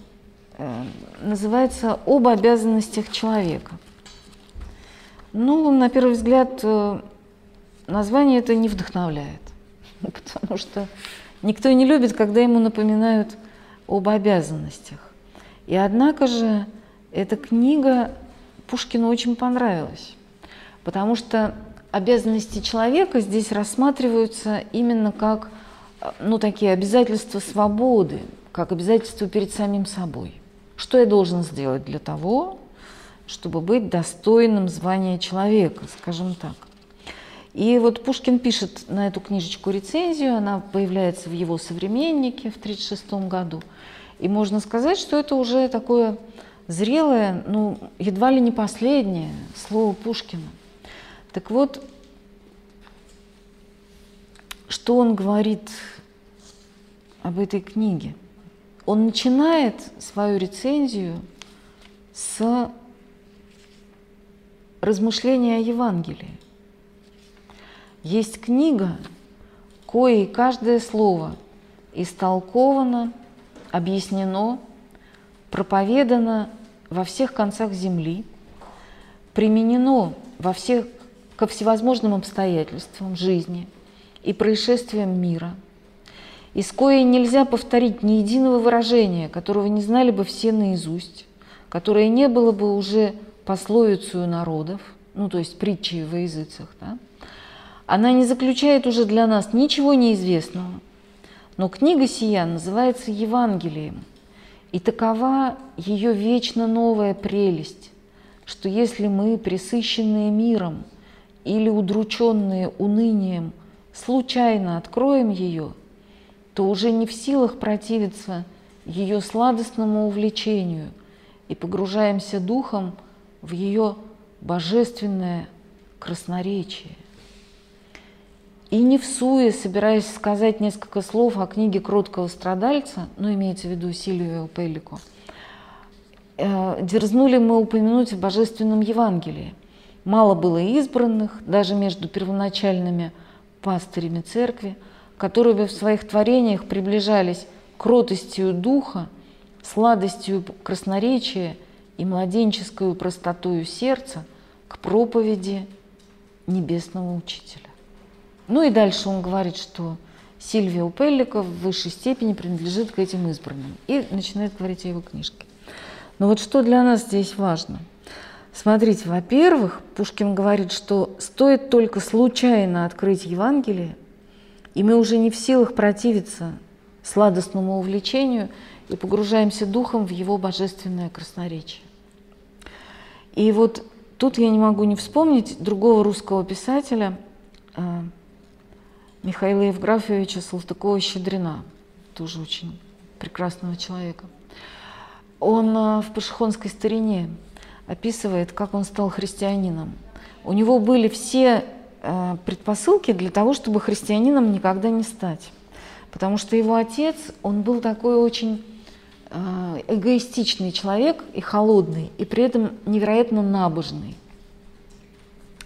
B: э, называется «Об обязанностях человека». Ну, на первый взгляд, э, название это не вдохновляет, потому что никто не любит, когда ему напоминают об обязанностях. И однако же эта книга Пушкину очень понравилась, потому что обязанности человека здесь рассматриваются именно как ну, такие обязательства свободы, как обязательства перед самим собой. Что я должен сделать для того, чтобы быть достойным звания человека, скажем так. И вот Пушкин пишет на эту книжечку рецензию, она появляется в его «Современнике» в 1936 году. И можно сказать, что это уже такое зрелое, ну, едва ли не последнее слово Пушкина. Так вот, что он говорит об этой книге? Он начинает свою рецензию с размышления о Евангелии. Есть книга, коей каждое слово истолковано, объяснено, проповедано во всех концах земли, применено во всех, ко всевозможным обстоятельствам жизни и происшествиям мира, из коей нельзя повторить ни единого выражения, которого не знали бы все наизусть, которое не было бы уже пословицу народов, ну то есть притчей во языцах, да, она не заключает уже для нас ничего неизвестного. Но книга сия называется Евангелием, и такова ее вечно новая прелесть, что если мы, присыщенные миром или удрученные унынием, случайно откроем ее, то уже не в силах противиться ее сладостному увлечению и погружаемся духом в ее божественное красноречие. И не в суе, собираясь сказать несколько слов о книге «Кроткого страдальца», ну, имеется в виду Сильвио Пеллико, э, дерзнули мы упомянуть в Божественном Евангелии. Мало было избранных, даже между первоначальными пастырями церкви, которые бы в своих творениях приближались кротостью духа, сладостью красноречия и младенческую простотою сердца к проповеди Небесного Учителя. Ну и дальше он говорит, что Сильвия Пеллика в высшей степени принадлежит к этим избранным. И начинает говорить о его книжке. Но вот что для нас здесь важно? Смотрите, во-первых, Пушкин говорит, что стоит только случайно открыть Евангелие, и мы уже не в силах противиться сладостному увлечению и погружаемся духом в его божественное красноречие. И вот тут я не могу не вспомнить другого русского писателя – а, Михаила Евграфовича Салтыкова-Щедрина, тоже очень прекрасного человека. Он а, в «Пашихонской старине» описывает, как он стал христианином. У него были все а, предпосылки для того, чтобы христианином никогда не стать. Потому что его отец, он был такой очень эгоистичный человек и холодный, и при этом невероятно набожный.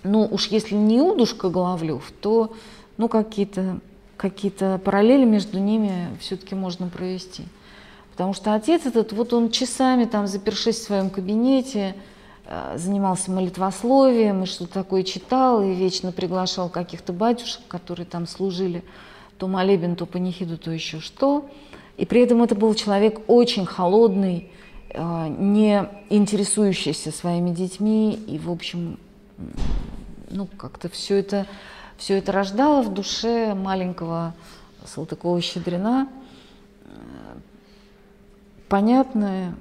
B: Ну, уж если не Удушка Головлев, то ну, какие-то какие параллели между ними все-таки можно провести. Потому что отец этот, вот он часами там, запершись в своем кабинете, э, занимался молитвословием и что-то такое читал, и вечно приглашал каких-то батюшек, которые там служили то молебен, то панихиду, то еще что. И при этом это был человек очень холодный, э, не интересующийся своими детьми и, в общем, ну, как-то все это, все это рождало в душе маленького Салтыкова-Щедрина э, понятное,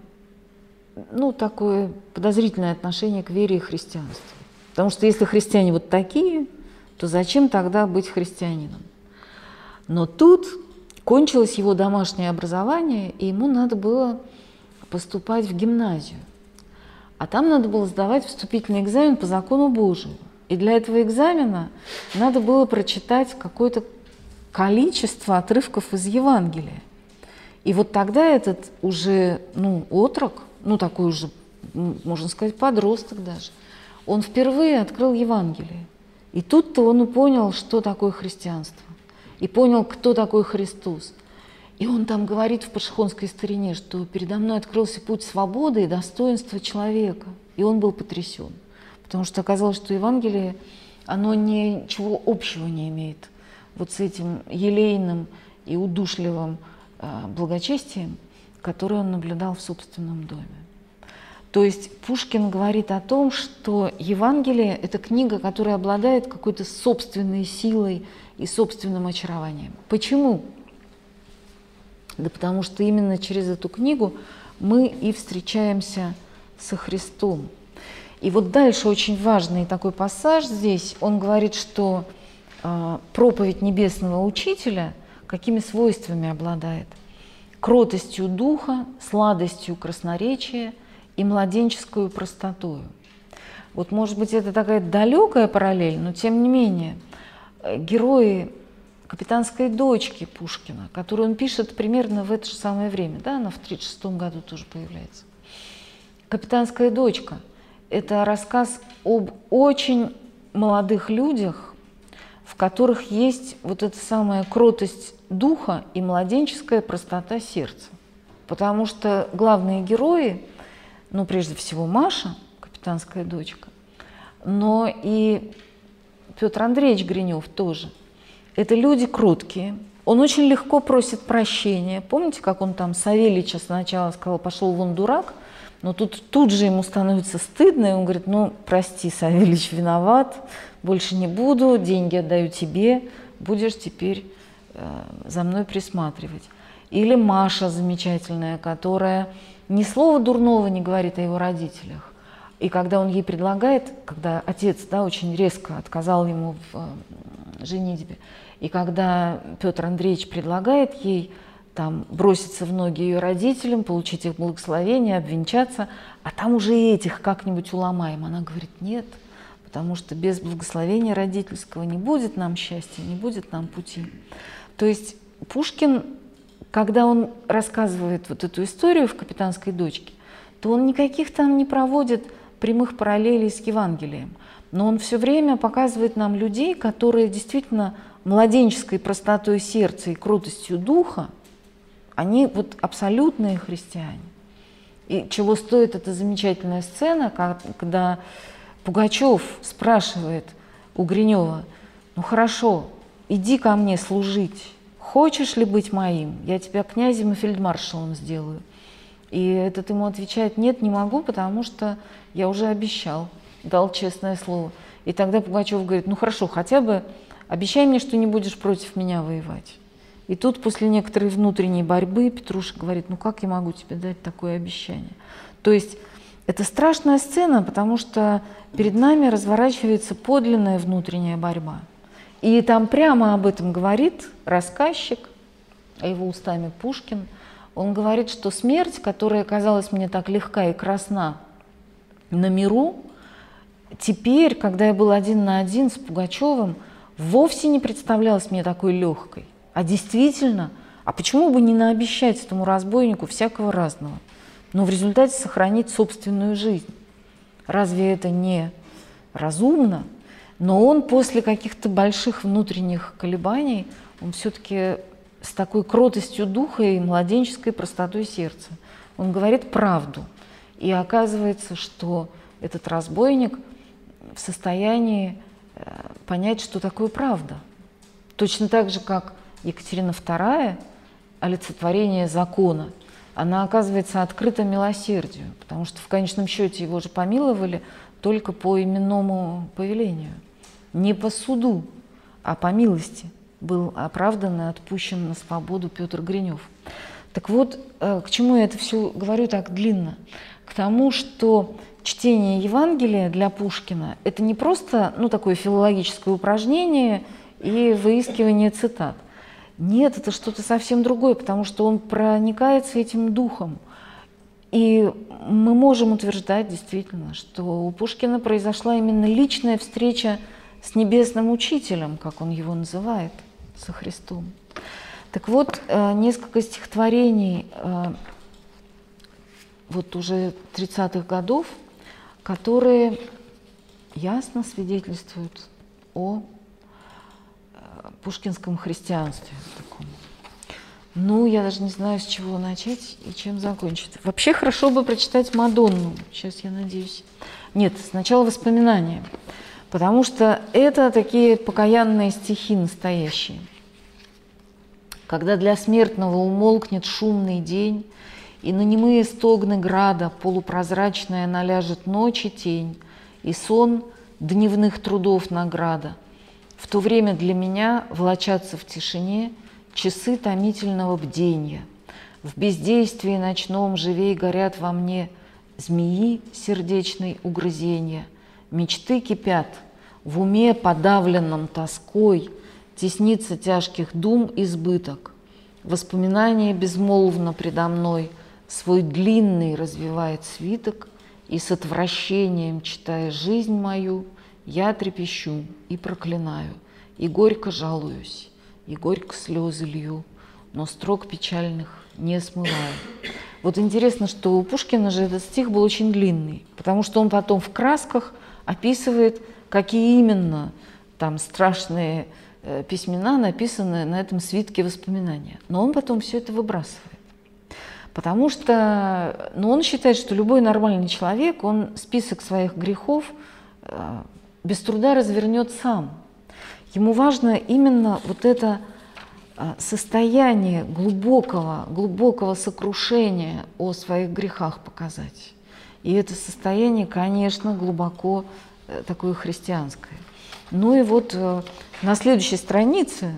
B: ну, такое подозрительное отношение к вере и христианству. Потому что если христиане вот такие, то зачем тогда быть христианином? Но тут кончилось его домашнее образование, и ему надо было поступать в гимназию. А там надо было сдавать вступительный экзамен по закону Божию. И для этого экзамена надо было прочитать какое-то количество отрывков из Евангелия. И вот тогда этот уже ну, отрок, ну такой уже, можно сказать, подросток даже, он впервые открыл Евангелие. И тут-то он и понял, что такое христианство. И понял, кто такой Христос. И он там говорит в пашихонской старине, что передо мной открылся путь свободы и достоинства человека. И он был потрясен, потому что оказалось, что Евангелие, оно ничего общего не имеет вот с этим елейным и удушливым э, благочестием, которое он наблюдал в собственном доме. То есть Пушкин говорит о том, что Евангелие – это книга, которая обладает какой-то собственной силой и собственным очарованием. Почему? Да потому что именно через эту книгу мы и встречаемся со Христом. И вот дальше очень важный такой пассаж здесь. Он говорит, что э, проповедь небесного учителя какими свойствами обладает? Кротостью духа, сладостью красноречия и младенческую простотою. Вот, может быть, это такая далекая параллель, но тем не менее, герои капитанской дочки Пушкина, которую он пишет примерно в это же самое время, да, она в 1936 году тоже появляется. «Капитанская дочка» – это рассказ об очень молодых людях, в которых есть вот эта самая кротость духа и младенческая простота сердца. Потому что главные герои, ну, прежде всего, Маша, капитанская дочка, но и Петр Андреевич Гринев тоже. Это люди кроткие. Он очень легко просит прощения. Помните, как он там Савельича сначала сказал, пошел вон дурак, но тут, тут же ему становится стыдно, и он говорит, ну, прости, Савельич виноват, больше не буду, деньги отдаю тебе, будешь теперь э, за мной присматривать. Или Маша замечательная, которая ни слова дурного не говорит о его родителях. И когда он ей предлагает, когда отец да, очень резко отказал ему в э, женитьбе, и когда Петр Андреевич предлагает ей там броситься в ноги ее родителям, получить их благословение, обвенчаться, а там уже этих как-нибудь уломаем. Она говорит, нет, потому что без благословения родительского не будет нам счастья, не будет нам пути. То есть Пушкин, когда он рассказывает вот эту историю в «Капитанской дочке», то он никаких там не проводит прямых параллелей с Евангелием. Но он все время показывает нам людей, которые действительно младенческой простотой сердца и крутостью духа они вот абсолютные христиане. И чего стоит эта замечательная сцена, когда Пугачев спрашивает у Гринева, ну хорошо, иди ко мне служить, хочешь ли быть моим? Я тебя князем и фельдмаршалом сделаю. И этот ему отвечает, нет, не могу, потому что я уже обещал, дал честное слово. И тогда Пугачев говорит, ну хорошо, хотя бы обещай мне, что не будешь против меня воевать. И тут после некоторой внутренней борьбы Петруша говорит, ну как я могу тебе дать такое обещание? То есть это страшная сцена, потому что перед нами разворачивается подлинная внутренняя борьба. И там прямо об этом говорит рассказчик, а его устами Пушкин. Он говорит, что смерть, которая казалась мне так легка и красна на миру, теперь, когда я был один на один с Пугачевым, вовсе не представлялась мне такой легкой. А действительно, а почему бы не наобещать этому разбойнику всякого разного, но в результате сохранить собственную жизнь? Разве это не разумно? Но он после каких-то больших внутренних колебаний, он все-таки с такой кротостью духа и младенческой простотой сердца, он говорит правду. И оказывается, что этот разбойник в состоянии э, понять, что такое правда. Точно так же, как Екатерина II, олицетворение закона, она оказывается открыта милосердию, потому что в конечном счете его же помиловали только по именному повелению. Не по суду, а по милости был оправдан и отпущен на свободу Петр Гринев. Так вот, э, к чему я это все говорю так длинно? К тому, что чтение Евангелия для Пушкина – это не просто ну, такое филологическое упражнение и выискивание цитат. Нет, это что-то совсем другое, потому что он проникается этим духом. И мы можем утверждать действительно, что у Пушкина произошла именно личная встреча с небесным учителем, как он его называет, со Христом. Так вот, э, несколько стихотворений э, вот уже 30-х годов, которые ясно свидетельствуют о пушкинском христианстве. Таком. Ну, я даже не знаю, с чего начать и чем закончить. Вообще хорошо бы прочитать Мадонну. Сейчас я надеюсь. Нет, сначала воспоминания. Потому что это такие покаянные стихи настоящие. Когда для смертного умолкнет шумный день, И на немые стогны града полупрозрачная наляжет ночи тень, И сон дневных трудов награда. В то время для меня влачатся в тишине Часы томительного бдения. В бездействии ночном живей горят во мне Змеи сердечной угрызения. Мечты кипят, в уме подавленном тоской — Теснится тяжких дум избыток. Воспоминание безмолвно предо мной Свой длинный развивает свиток, И с отвращением, читая жизнь мою, Я трепещу и проклинаю, И горько жалуюсь, и горько слезы лью, Но строк печальных не смываю. Вот интересно, что у Пушкина же этот стих был очень длинный, потому что он потом в красках описывает, какие именно там страшные Э, письмена, написанные на этом свитке воспоминания. Но он потом все это выбрасывает. Потому что ну, он считает, что любой нормальный человек, он список своих грехов э, без труда развернет сам. Ему важно именно вот это э, состояние глубокого, глубокого сокрушения о своих грехах показать. И это состояние, конечно, глубоко э, такое христианское. Ну и вот э, на следующей странице,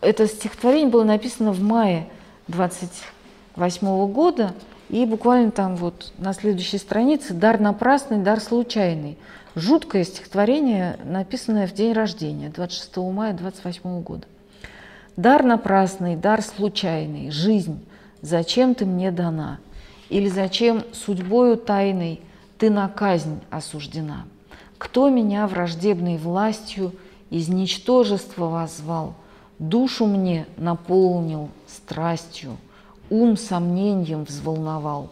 B: это стихотворение было написано в мае 28 года, и буквально там вот на следующей странице «Дар напрасный, дар случайный». Жуткое стихотворение, написанное в день рождения, 26 мая 28 года. «Дар напрасный, дар случайный, жизнь, зачем ты мне дана? Или зачем судьбою тайной ты на казнь осуждена?» Кто меня враждебной властью из ничтожества возвал, Душу мне наполнил страстью, ум сомнением взволновал.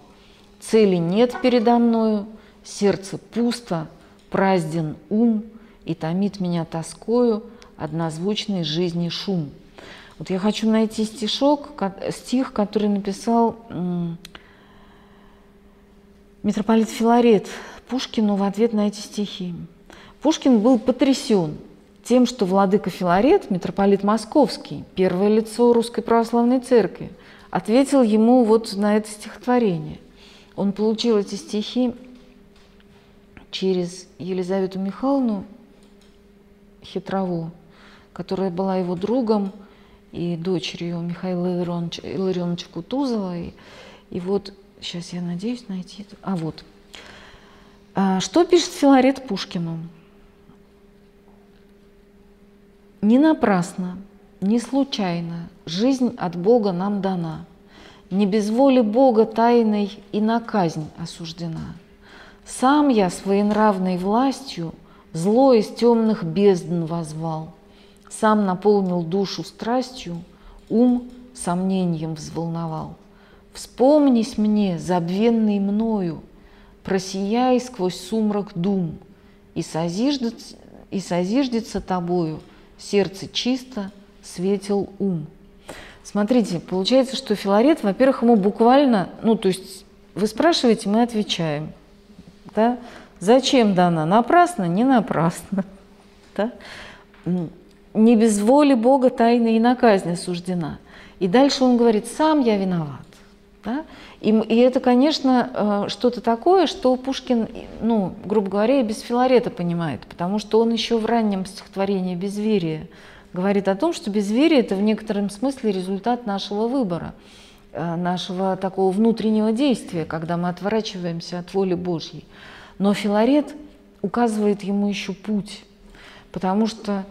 B: Цели нет передо мною, сердце пусто, празден ум, И томит меня тоскою однозвучный жизни шум. Вот я хочу найти стишок, стих, который написал митрополит Филарет Пушкину в ответ на эти стихи. Пушкин был потрясен тем, что владыка Филарет, митрополит Московский, первое лицо Русской Православной Церкви, ответил ему вот на это стихотворение. Он получил эти стихи через Елизавету Михайловну Хитрову, которая была его другом и дочерью Михаила Илларионовича Кутузова. И, и вот, сейчас я надеюсь найти. А вот – а, что пишет Филарет Пушкину? Не напрасно, не случайно жизнь от Бога нам дана. Не без воли Бога тайной и на казнь осуждена. Сам я своенравной властью зло из темных бездн возвал. Сам наполнил душу страстью, ум сомнением взволновал. Вспомнись мне, забвенный мною, просияй сквозь сумрак дум, и созиждется, и созиждется тобою сердце чисто, светил ум. Смотрите, получается, что Филарет, во-первых, ему буквально, ну, то есть вы спрашиваете, мы отвечаем. Да? Зачем дана? Напрасно? Не напрасно. Да? Не без воли Бога тайна и на казнь осуждена. И дальше он говорит, сам я виноват. Да? И, и это, конечно, э, что-то такое, что Пушкин, ну, грубо говоря, и без Филарета понимает, потому что он еще в раннем стихотворении «Безверие» говорит о том, что безверие – это в некотором смысле результат нашего выбора, э, нашего такого внутреннего действия, когда мы отворачиваемся от воли Божьей. Но Филарет указывает ему еще путь, потому что,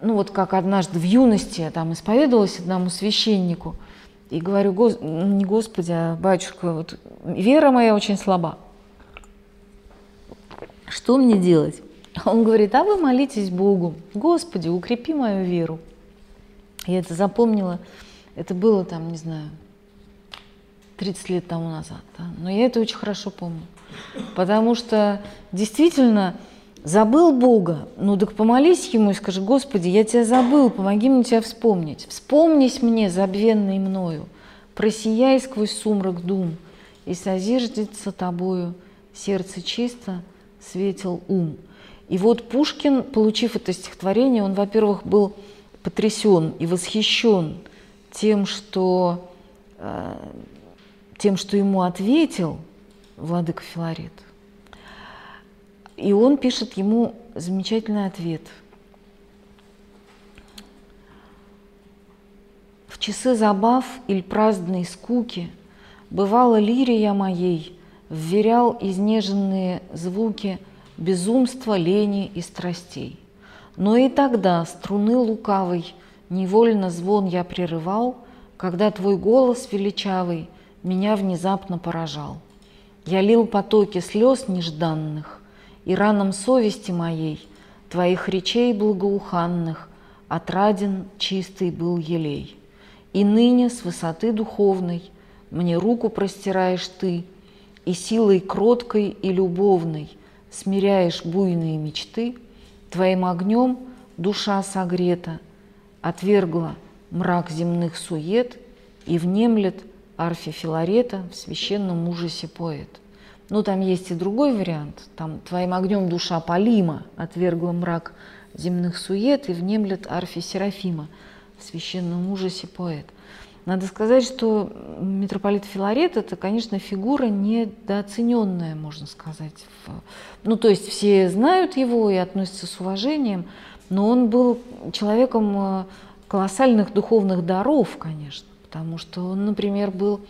B: ну вот как однажды в юности я там исповедовалась одному священнику – и говорю, не Господи, а батюшка, вот вера моя очень слаба. Что мне делать? Он говорит, а вы молитесь Богу, Господи, укрепи мою веру. Я это запомнила, это было там, не знаю, 30 лет тому назад. Да? Но я это очень хорошо помню. Потому что действительно Забыл Бога? Ну так помолись Ему и скажи, Господи, я Тебя забыл, помоги мне Тебя вспомнить. Вспомнись мне, забвенный мною, просияй сквозь сумрак дум, и созиждется Тобою сердце чисто, светил ум. И вот Пушкин, получив это стихотворение, он, во-первых, был потрясен и восхищен тем, что, э, тем, что ему ответил владыка Филарет. И он пишет ему замечательный ответ. В часы забав или праздной скуки Бывало лирия моей Вверял изнеженные звуки Безумства, лени и страстей. Но и тогда струны лукавой Невольно звон я прерывал, Когда твой голос величавый Меня внезапно поражал. Я лил потоки слез нежданных, и ранам совести моей Твоих речей благоуханных Отраден чистый был елей. И ныне с высоты духовной Мне руку простираешь ты, И силой кроткой и любовной Смиряешь буйные мечты, Твоим огнем душа согрета, Отвергла мрак земных сует И внемлет арфе Филарета В священном ужасе поэт. Ну, там есть и другой вариант. Там «Твоим огнем душа Полима отвергла мрак земных сует и внемлет арфе Серафима в священном ужасе поэт». Надо сказать, что митрополит Филарет – это, конечно, фигура недооцененная, можно сказать. Ну, то есть все знают его и относятся с уважением, но он был человеком э, колоссальных духовных даров, конечно, потому что он, например, был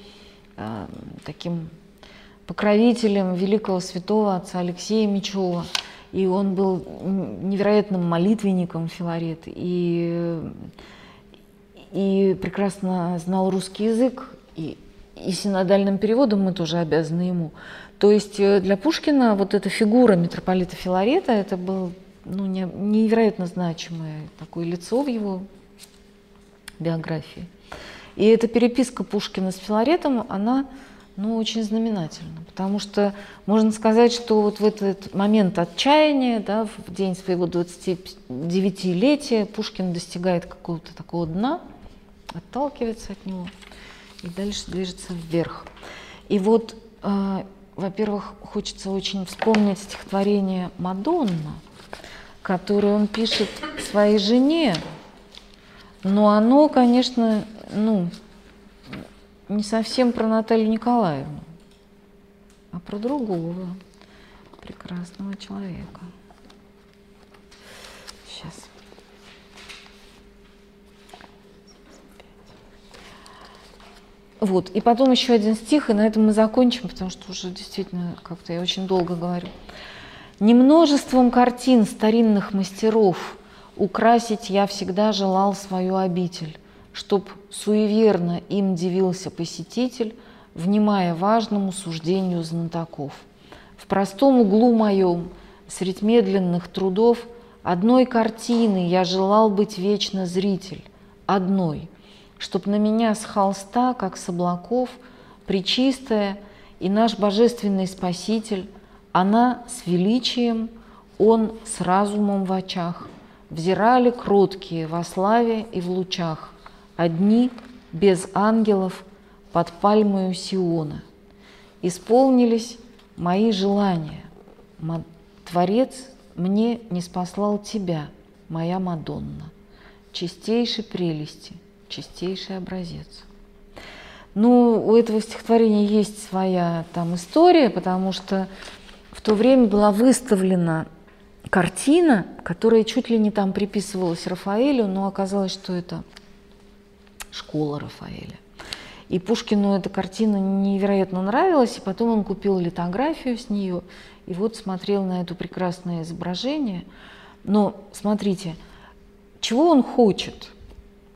B: э, таким покровителем великого святого отца Алексея Мечева. И он был невероятным молитвенником Филарет и, и прекрасно знал русский язык. И, и синодальным переводом мы тоже обязаны ему. То есть э, для Пушкина вот эта фигура митрополита Филарета, это был ну, не, невероятно значимое такое лицо в его биографии. И эта переписка Пушкина с Филаретом, она ну, очень знаменательно, потому что можно сказать, что вот в этот момент отчаяния, да, в день своего 29-летия Пушкин достигает какого-то такого дна, отталкивается от него и дальше движется вверх. И вот, э, во-первых, хочется очень вспомнить стихотворение «Мадонна», которое он пишет своей жене, но оно, конечно, ну, не совсем про Наталью Николаевну, а про другого прекрасного человека. Сейчас. Вот, и потом еще один стих, и на этом мы закончим, потому что уже действительно как-то я очень долго говорю. Немножеством картин старинных мастеров украсить я всегда желал свою обитель чтоб суеверно им дивился посетитель, внимая важному суждению знатоков. В простом углу моем, средь медленных трудов, одной картины я желал быть вечно зритель, одной, чтоб на меня с холста, как с облаков, причистая и наш божественный Спаситель, она с величием, он с разумом в очах, взирали кроткие во славе и в лучах, одни, без ангелов, под пальмою Сиона. Исполнились мои желания. Творец мне не спаслал тебя, моя Мадонна. Чистейшей прелести, чистейший образец. Ну, у этого стихотворения есть своя там история, потому что в то время была выставлена картина, которая чуть ли не там приписывалась Рафаэлю, но оказалось, что это школа Рафаэля. И Пушкину эта картина невероятно нравилась, и потом он купил литографию с нее, и вот смотрел на это прекрасное изображение. Но смотрите, чего он хочет?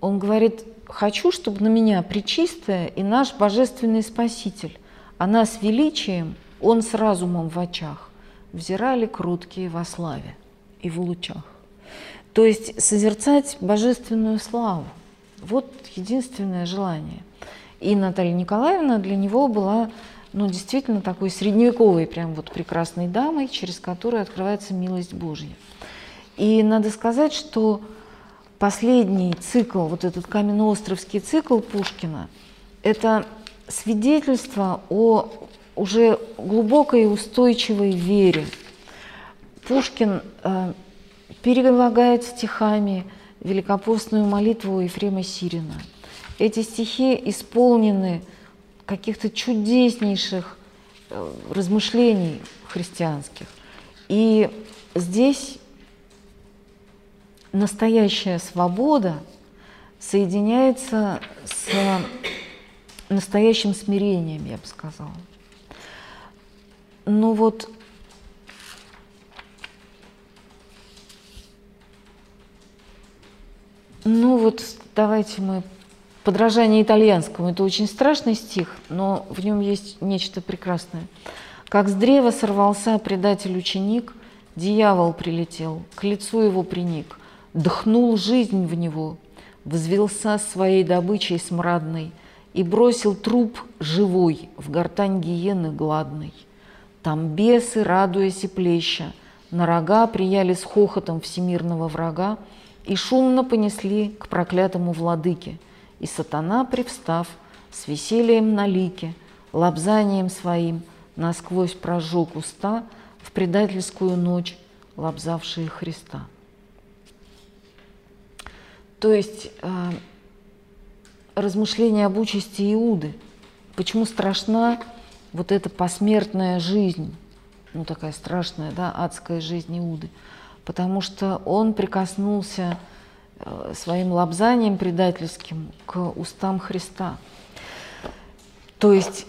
B: Он говорит, хочу, чтобы на меня причистая и наш божественный Спаситель, она с величием, он с разумом в очах, взирали круткие во славе и в лучах. То есть созерцать божественную славу. Вот единственное желание. И Наталья Николаевна для него была ну, действительно такой средневековой, прям вот прекрасной дамой, через которую открывается милость Божья. И надо сказать, что последний цикл, вот этот каменноостровский цикл Пушкина, это свидетельство о уже глубокой и устойчивой вере. Пушкин э, перелагает стихами великопостную молитву Ефрема Сирина. Эти стихи исполнены каких-то чудеснейших э, размышлений христианских. И здесь настоящая свобода соединяется с настоящим смирением, я бы сказала. Ну вот Ну вот давайте мы подражание итальянскому. Это очень страшный стих, но в нем есть нечто прекрасное. Как с древа сорвался предатель-ученик, дьявол прилетел, к лицу его приник, дхнул жизнь в него, взвелся своей добычей смрадной и бросил труп живой в гортань гиены гладной. Там бесы, радуясь и плеща, на рога прияли с хохотом всемирного врага, и шумно понесли к проклятому владыке. И сатана, привстав, с весельем на лике, лобзанием своим насквозь прожег уста в предательскую ночь, лобзавшие Христа. То есть э, размышление об участи Иуды. Почему страшна вот эта посмертная жизнь, ну такая страшная, да, адская жизнь Иуды – потому что он прикоснулся э, своим лобзанием предательским к устам Христа. То есть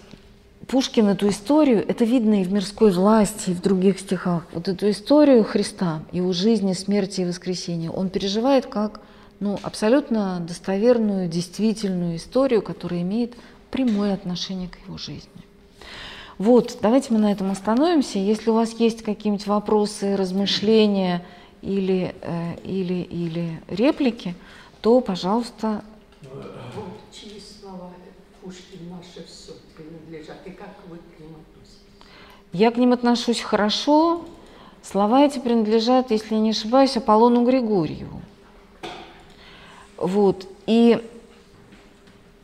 B: Пушкин эту историю, это видно и в «Мирской власти», и в других стихах, вот эту историю Христа, его жизни, смерти и воскресения, он переживает как ну, абсолютно достоверную, действительную историю, которая имеет прямое отношение к его жизни. Вот, давайте мы на этом остановимся. Если у вас есть какие-нибудь вопросы, размышления или, э, или, или реплики, то, пожалуйста.
C: Вот чьи слова Пушкин наше все принадлежат, и как вы к ним относитесь?
B: Я к ним отношусь хорошо. Слова эти принадлежат, если я не ошибаюсь, Аполлону Григорьеву. Вот. И,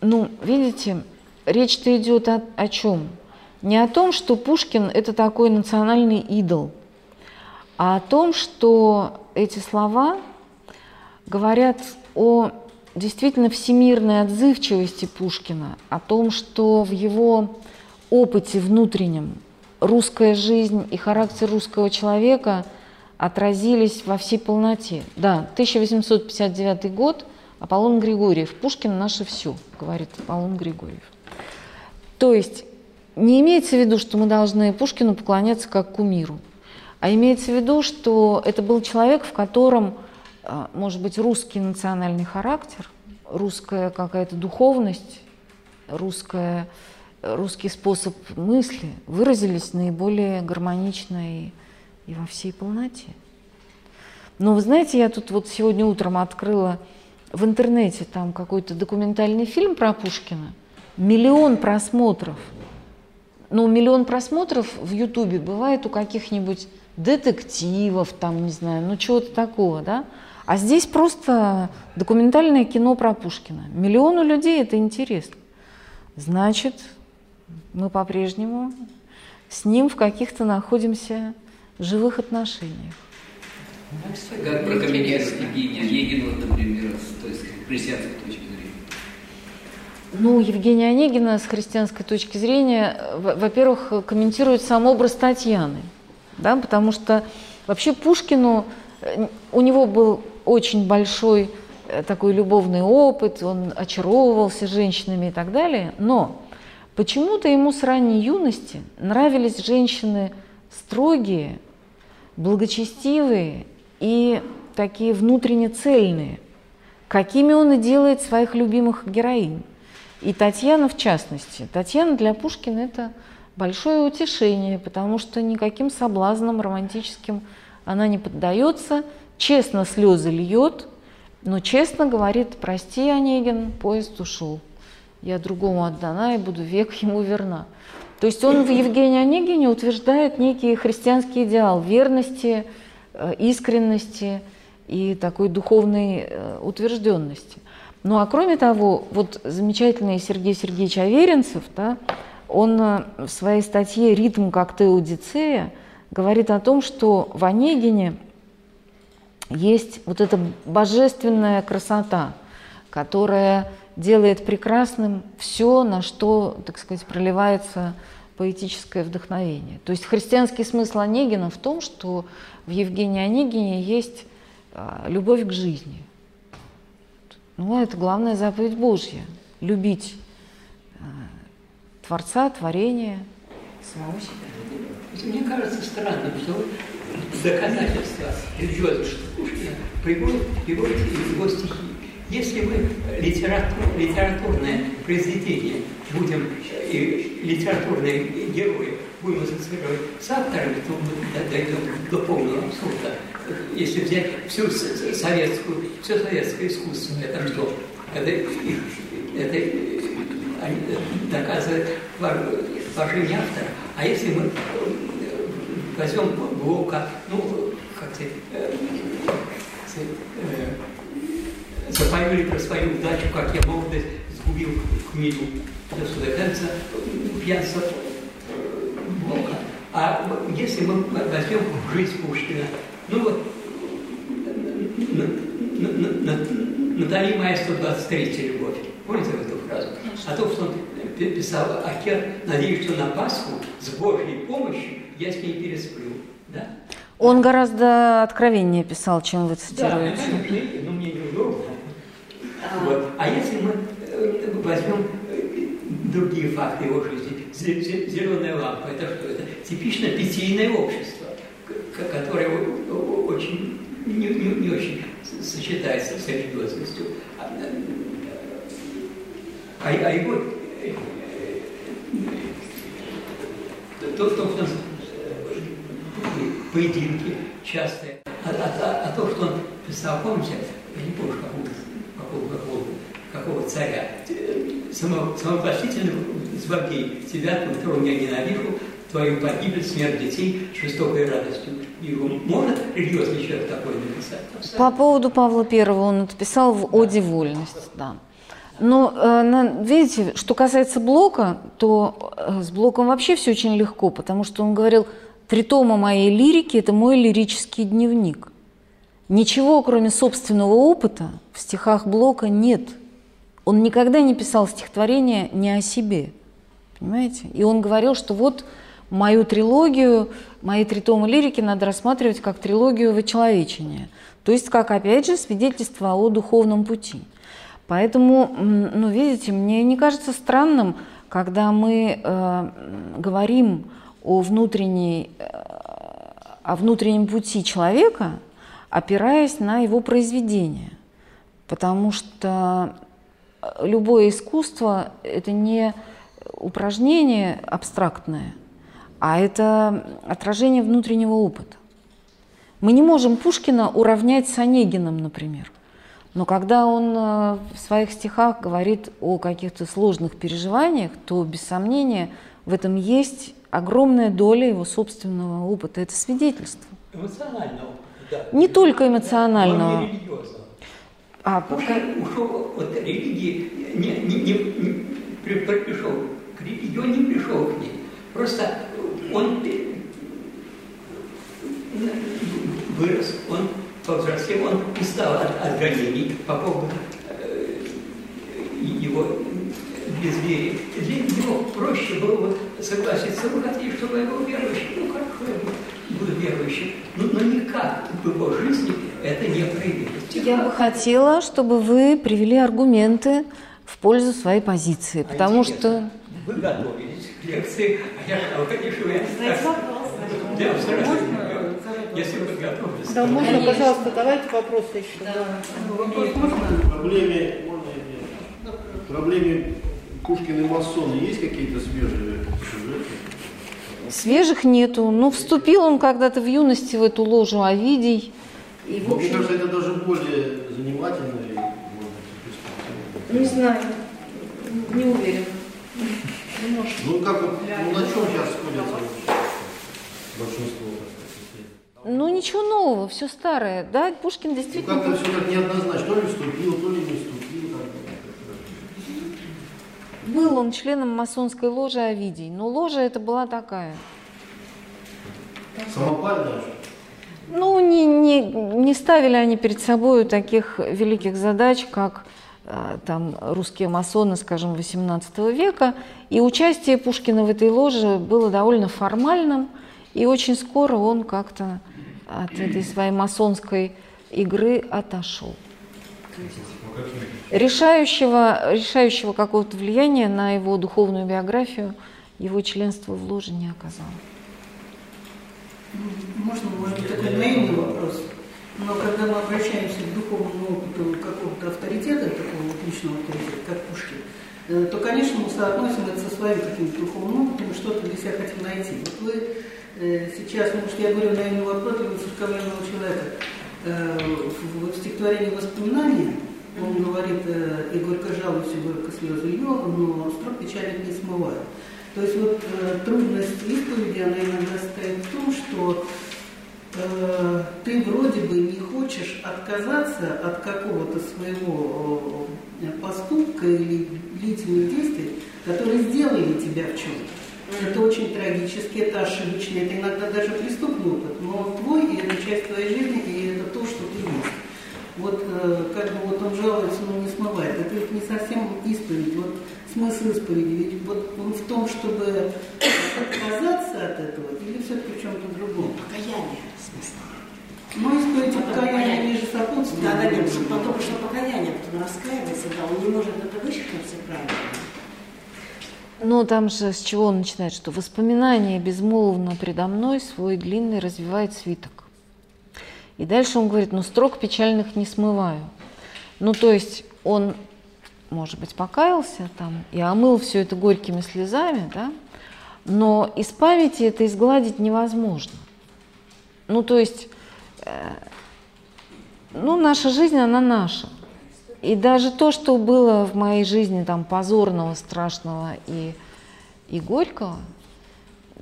B: ну, видите, речь-то идет о, о чем? Не о том, что Пушкин – это такой национальный идол, а о том, что эти слова говорят о действительно всемирной отзывчивости Пушкина, о том, что в его опыте внутреннем русская жизнь и характер русского человека отразились во всей полноте. Да, 1859 год, Аполлон Григорьев. Пушкин наше все, говорит Аполлон Григорьев. То есть не имеется в виду, что мы должны Пушкину поклоняться как кумиру, а имеется в виду, что это был человек, в котором, а, может быть, русский национальный характер, русская какая-то духовность, русская, русский способ мысли выразились наиболее гармонично и, и во всей полноте. Но вы знаете, я тут вот сегодня утром открыла в интернете там какой-то документальный фильм про Пушкина, миллион просмотров – ну, миллион просмотров в Ютубе бывает у каких-нибудь детективов, там, не знаю, ну, чего-то такого, да? А здесь просто документальное кино про Пушкина. Миллиону людей это интересно. Значит, мы по-прежнему с ним в каких-то находимся живых отношениях.
D: Как прокомментировать Евгения Онегина, например, то есть христианской точки
B: ну, Евгения Онегина с христианской точки зрения, во-первых, комментирует сам образ Татьяны, да, потому что вообще Пушкину, э, у него был очень большой э, такой любовный опыт, он очаровывался женщинами и так далее, но почему-то ему с ранней юности нравились женщины строгие, благочестивые и такие внутренне цельные, какими он и делает своих любимых героинь. И Татьяна в частности. Татьяна для Пушкина это большое утешение, потому что никаким соблазнам романтическим она не поддается, честно слезы льет, но честно говорит, прости, Онегин, поезд ушел. Я другому отдана и буду век ему верна. То есть он в Евгении Онегине утверждает некий христианский идеал верности, э, искренности и такой духовной э, утвержденности. Ну а кроме того, вот замечательный Сергей Сергеевич Аверинцев, да, он э, в своей статье «Ритм как теодицея» говорит о том, что в Онегине есть вот эта божественная красота, которая делает прекрасным все, на что, так сказать, проливается поэтическое вдохновение. То есть христианский смысл Онегина в том, что в Евгении Онегине есть а, любовь к жизни. Ну, это главная заповедь Божья – любить а, Творца, творение, самого себя.
D: Мне кажется странным, что доказательства религиозных Пушкина приводят, его стихи. Если мы литератур, литературное произведение будем, и литературные герои будем ассоциировать с авторами, то дойдем до полного абсурда. Если взять всю советскую, все советское искусство, это что? Это, это они доказывают положение автора. А если мы возьмем Блока, ну, как сказать, э, э, запоюли про свою удачу, как я молодость сгубил книгу до Судаканца, пьянство Блока. А если мы возьмем жизнь Пушкина, ну вот Натали Майя 123 любовь. Помните эту фразу? А то, что он писал Акер, надеюсь, что на Пасху с Божьей помощью я с ней пересплю. Да?
B: Он гораздо откровеннее писал, чем вы цитируете.
D: Да, ну, мне неудобно. А. Вот. а если мы возьмем э, другие факты его жизни, зеленая лампа, это что? Это типично питейное общество, которое очень не, не, не очень сочетается с религиозностью. А, а, а его то, то, что поединки частые. А, а, а, а то, что он писал, помните, я не помню, какого, какого, какого, какого царя, само, самовластительного злодей, тебя, которого я ненавижу, твою погибель, смерть детей, жестокой радостью. Его может религиозный человек такой написать?
B: По поводу Павла Первого он написал в «Оде вольность», да. Но, э, видите, что касается Блока, то э, с Блоком вообще все очень легко, потому что он говорил – Три тома моей лирики – это мой лирический дневник. Ничего, кроме собственного опыта, в стихах Блока нет. Он никогда не писал стихотворения не о себе. Понимаете? И он говорил, что вот мою трилогию, мои три тома лирики надо рассматривать как трилогию вычеловечения. То есть, как, опять же, свидетельство о духовном пути. Поэтому, ну, видите, мне не кажется странным, когда мы э, говорим о, внутренней, э, о внутреннем пути человека, опираясь на его произведение. Потому что любое искусство – это не упражнение абстрактное, а это отражение внутреннего опыта. Мы не можем Пушкина уравнять с Онегиным, например. Но когда он э, в своих стихах говорит о каких-то сложных переживаниях, то, без сомнения, в этом есть огромная доля его собственного опыта. Это свидетельство.
D: Эмоционального да.
B: Не только эмоционального.
D: Но а Пушкин ушел от религии, не, не, не, не пришел к религии, он не пришел к ней. Просто он вырос, он повзрослел, он устал от, от гонений по поводу э, его безверие. Для него проще было бы согласиться, вы хотите, чтобы я был верующим, ну хорошо, я буду верующим. Но, но никак в его жизни это не проявилось.
B: Я бы хотела, чтобы вы привели аргументы в пользу своей позиции, а потому что...
D: Вы готовились к лекции, а я конечно, я...
E: Знаете вопрос? Да,
D: если вы готовы.
E: Да, можно, пожалуйста, давайте вопросы еще. Да.
F: Вопрос можно? Проблеме, проблеме Пушкин и масоны есть какие-то свежие сюжеты?
B: Свежих нету. Ну, вступил он когда-то в юности в эту ложу Овидий.
F: И, общем... Мне кажется, это даже более занимательно. И,
E: не знаю, не уверен.
F: Ну как вот, ну на чем сейчас сходятся большинство?
B: Ну ничего нового, все старое. Да, Пушкин
F: Ну
B: действительно...
F: как-то все так неоднозначно. То ли вступил, то ли не вступил. как бы.
B: Был он членом масонской ложи Овидий, но ложа это была такая.
F: Самопальная.
B: Ну, не, не, не ставили они перед собой таких великих задач, как э, там русские масоны, скажем, XVIII века. И участие Пушкина в этой ложе было довольно формальным, и очень скоро он как-то от этой своей масонской игры отошел. Решающего, решающего какого-то влияния на его духовную биографию его членство в ложе не оказало.
G: Можно, может быть, такой наивный вопрос. Но когда мы обращаемся к духовному опыту какого-то авторитета, такого вот личного авторитета, как Пушкин, э, то, конечно, мы соотносим это со своим каким-то духовным опытом что-то для себя хотим найти. Вот вы э, сейчас, может, я говорю наивный вопрос для воцерковленного человека, э, в, в стихотворении «Воспоминания» он говорит, э, и горько жалуюсь, и горько слезы лью, но строк печальных не смываю. То есть вот э, трудность исповеди, она иногда состоит в том, что э, ты вроде бы не хочешь отказаться от какого-то своего поступка или длительных действий, которые сделали тебя в чем-то. Это очень трагически, это ошибочно, это иногда даже преступный опыт, но он твой, и это часть твоей жизни, и это то, что ты есть. Вот э, как бы вот он жалуется, но не смывает. Это ведь не совсем исповедь. Вот смысл исповеди, ведь вот он в том, чтобы отказаться от этого, или все-таки в чем-то другом?
H: Покаяние, в смысле.
G: Ну, исповедь покаяние они же сопутствуют.
H: Да, да, нет,
G: другу.
H: потом пришло покаяние, потом раскаивается, да, он не может это вычеркнуть правильно.
B: Ну, там же с чего он начинает, что воспоминание безмолвно предо мной свой длинный развивает свиток. И дальше он говорит, ну, строк печальных не смываю. Ну, то есть он, может быть, покаялся там и омыл все это горькими слезами, да, но из памяти это изгладить невозможно. Ну, то есть, э, ну, наша жизнь, она наша. И даже то, что было в моей жизни там позорного, страшного и, и горького,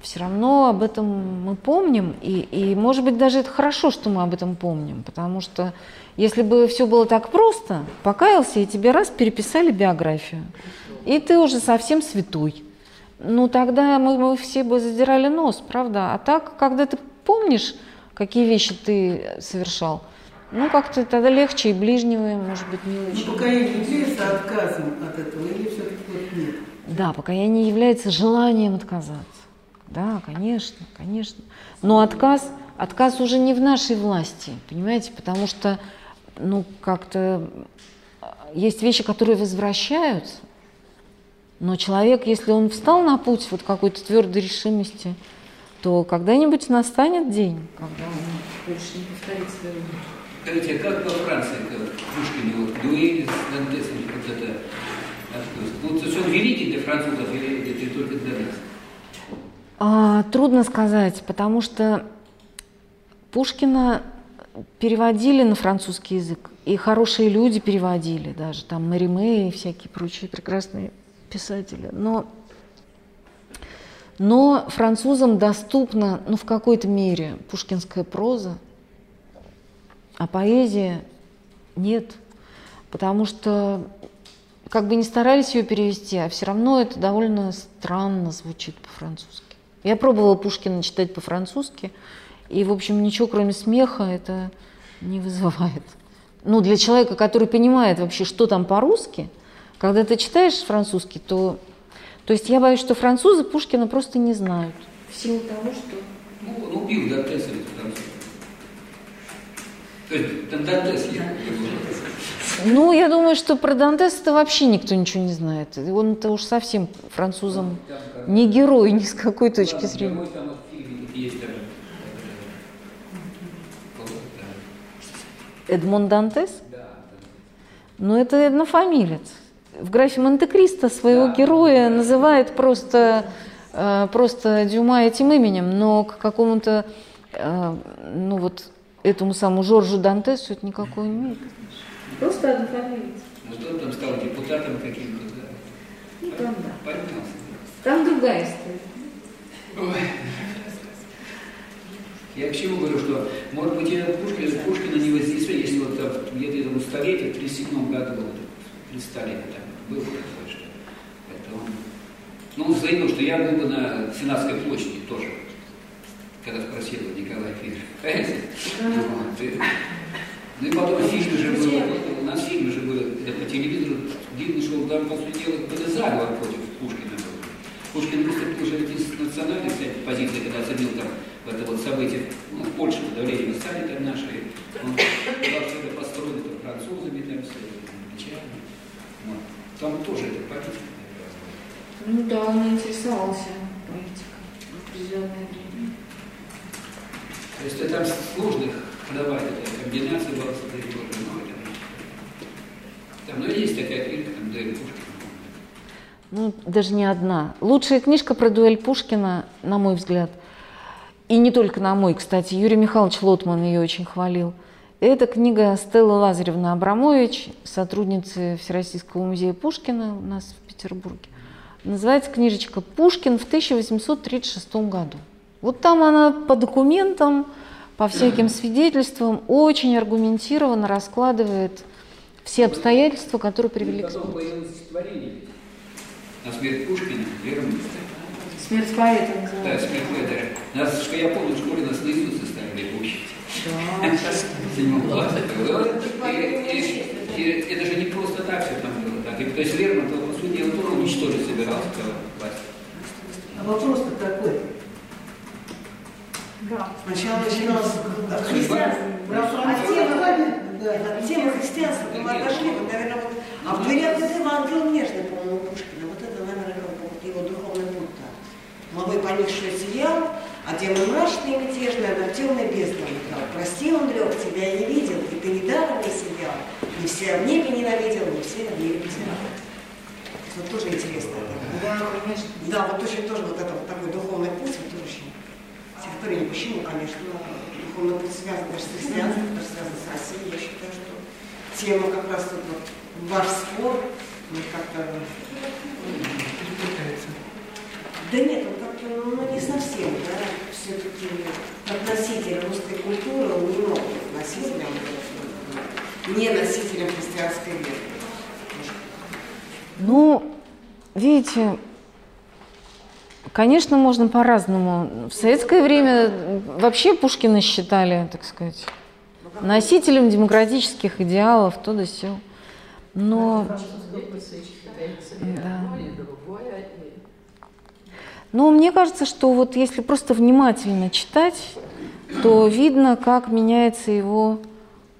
B: все равно об этом мы помним. И, и, может быть, даже это хорошо, что мы об этом помним. Потому что если бы все было так просто, покаялся, и тебе раз переписали биографию, и ты уже совсем святой. Ну, тогда мы, мы все бы задирали нос, правда? А так, когда ты помнишь, какие вещи ты совершал, ну, как-то тогда легче и ближнего, может быть, не очень.
G: Но покаяние является отказом от этого, или все-таки вот нет?
B: Да, покаяние является желанием отказаться. Да, конечно, конечно. Но отказ, отказ уже не в нашей власти, понимаете, потому что, ну, как-то а, есть вещи, которые возвращаются, но человек, если он встал на путь вот какой-то твердой решимости, то когда-нибудь настанет день, когда он больше не повторит своего.
D: Скажите, а как во Франции, Пушкин, вот, дуэль с Дантесом, вот это, откуда? Вот, он великий для французов или это только для нас?
B: А, трудно сказать, потому что Пушкина переводили на французский язык, и хорошие люди переводили, даже там Мариме и всякие прочие прекрасные писатели. Но, но французам доступна, ну, в какой-то мере пушкинская проза, а поэзия нет, потому что как бы не старались ее перевести, а все равно это довольно странно звучит по-французски. Я пробовала Пушкина читать по-французски, и, в общем, ничего кроме смеха это не вызывает. Ну, для человека, который понимает вообще, что там по-русски, когда ты читаешь французский, то... То есть я боюсь, что французы Пушкина просто не знают. В силу того, что...
D: Ну, он убил Дантеса ведь француз. То есть там Дантес есть.
B: Ну, я думаю, что про Дантеса-то вообще никто ничего не знает. Он-то уж совсем французам не герой ни с какой точки зрения. Эдмон Дантес?
D: Да,
B: Ну, это однофамилец. В графе Монте-Кристо своего героя называет просто, э, просто Дюма этим именем, но к какому-то, э, ну вот, этому самому Жоржу Дантесу это никакого не имеет. Просто однофамилец.
D: Может, он там стал депутатом каким-то, да?
B: Ну, там, да.
D: Поднялся.
B: Там другая история.
I: Ой. Я к чему говорю, что, может быть, я Пушкина, Пушкина не воздействие, если вот там, где-то этому столетии, в 37 году, вот, при Сталине там был такое, что это он, ну, он заявил, что я был бы на Сенатской площади тоже, когда спросил Николай Федорович. Ну и потом фильмы же было, у нас фильмы же были, по телевизору, что он там, по сути дела, какой-то заговор против Пушкина был. Пушкин выступил уже из национальной кстати, позиции, когда оценил там в это вот событие, ну, в Польше подавление восстания там наши, он сказал, что это построено там, французами, там все, англичанами. Вот. Там тоже это политика.
B: Ну да, он интересовался политикой в определенное время.
I: То есть это там сложных комбинация 23 года, ну, это, там, ну, есть такая книга, там, Дэвид Пушкин.
B: Ну, даже не одна. Лучшая книжка про дуэль Пушкина, на мой взгляд, и не только на мой, кстати, Юрий Михайлович Лотман ее очень хвалил. Это книга Стеллы Лазаревны Абрамович, сотрудницы Всероссийского музея Пушкина у нас в Петербурге. Называется книжечка «Пушкин в 1836 году». Вот там она по документам, по всяким свидетельствам очень аргументированно раскладывает все обстоятельства, которые привели к
I: Потом
B: смерти.
I: на смерть Пушкина, Лермонтова.
B: Смерть поэта
I: Да,
B: называется.
I: смерть Федора. Нас, что я помню, в школе нас наизусть заставили учить. В седьмом классе. Это же не просто так все там было. Так. И, то есть Лермонтов, по сути, он тоже уничтожить собирался.
G: А вопрос-то такой.
H: Сначала начиналось от христианства.
G: Про
H: От темы,
G: Да.
H: от темы христианства мы отошли, вот, наверное, вот. А в дверях вот этого ангел нежный, по-моему, Пушкина. Вот это, наверное, как его духовный путь. да. Молвой поникший сиял, а демон мрачный и мятежный, над темной бездной летал. Прости, он лег, тебя я не видел, и ты недаром не сиял. Не все в небе ненавидел, не все в небе презирал. Вот тоже интересно.
B: Да, конечно.
H: Да, вот очень тоже вот это вот такой духовный путь, вот тоже очень стихотворение. Почему, конечно, но духовный путь связан даже с христианством, даже связан с Россией. Я считаю, что тема как раз тут вот ваш спор, ну, как-то... Да нет, он как-то, ну, не совсем, да, все-таки как носитель русской культуры он не мог быть носителем, э, не носителем христианской веры.
B: Ну, видите, конечно, можно по-разному. В советское время вообще Пушкина считали, так сказать, носителем демократических идеалов, то да сё. Но, да. Но мне кажется, что вот если просто внимательно читать, то видно, как меняется его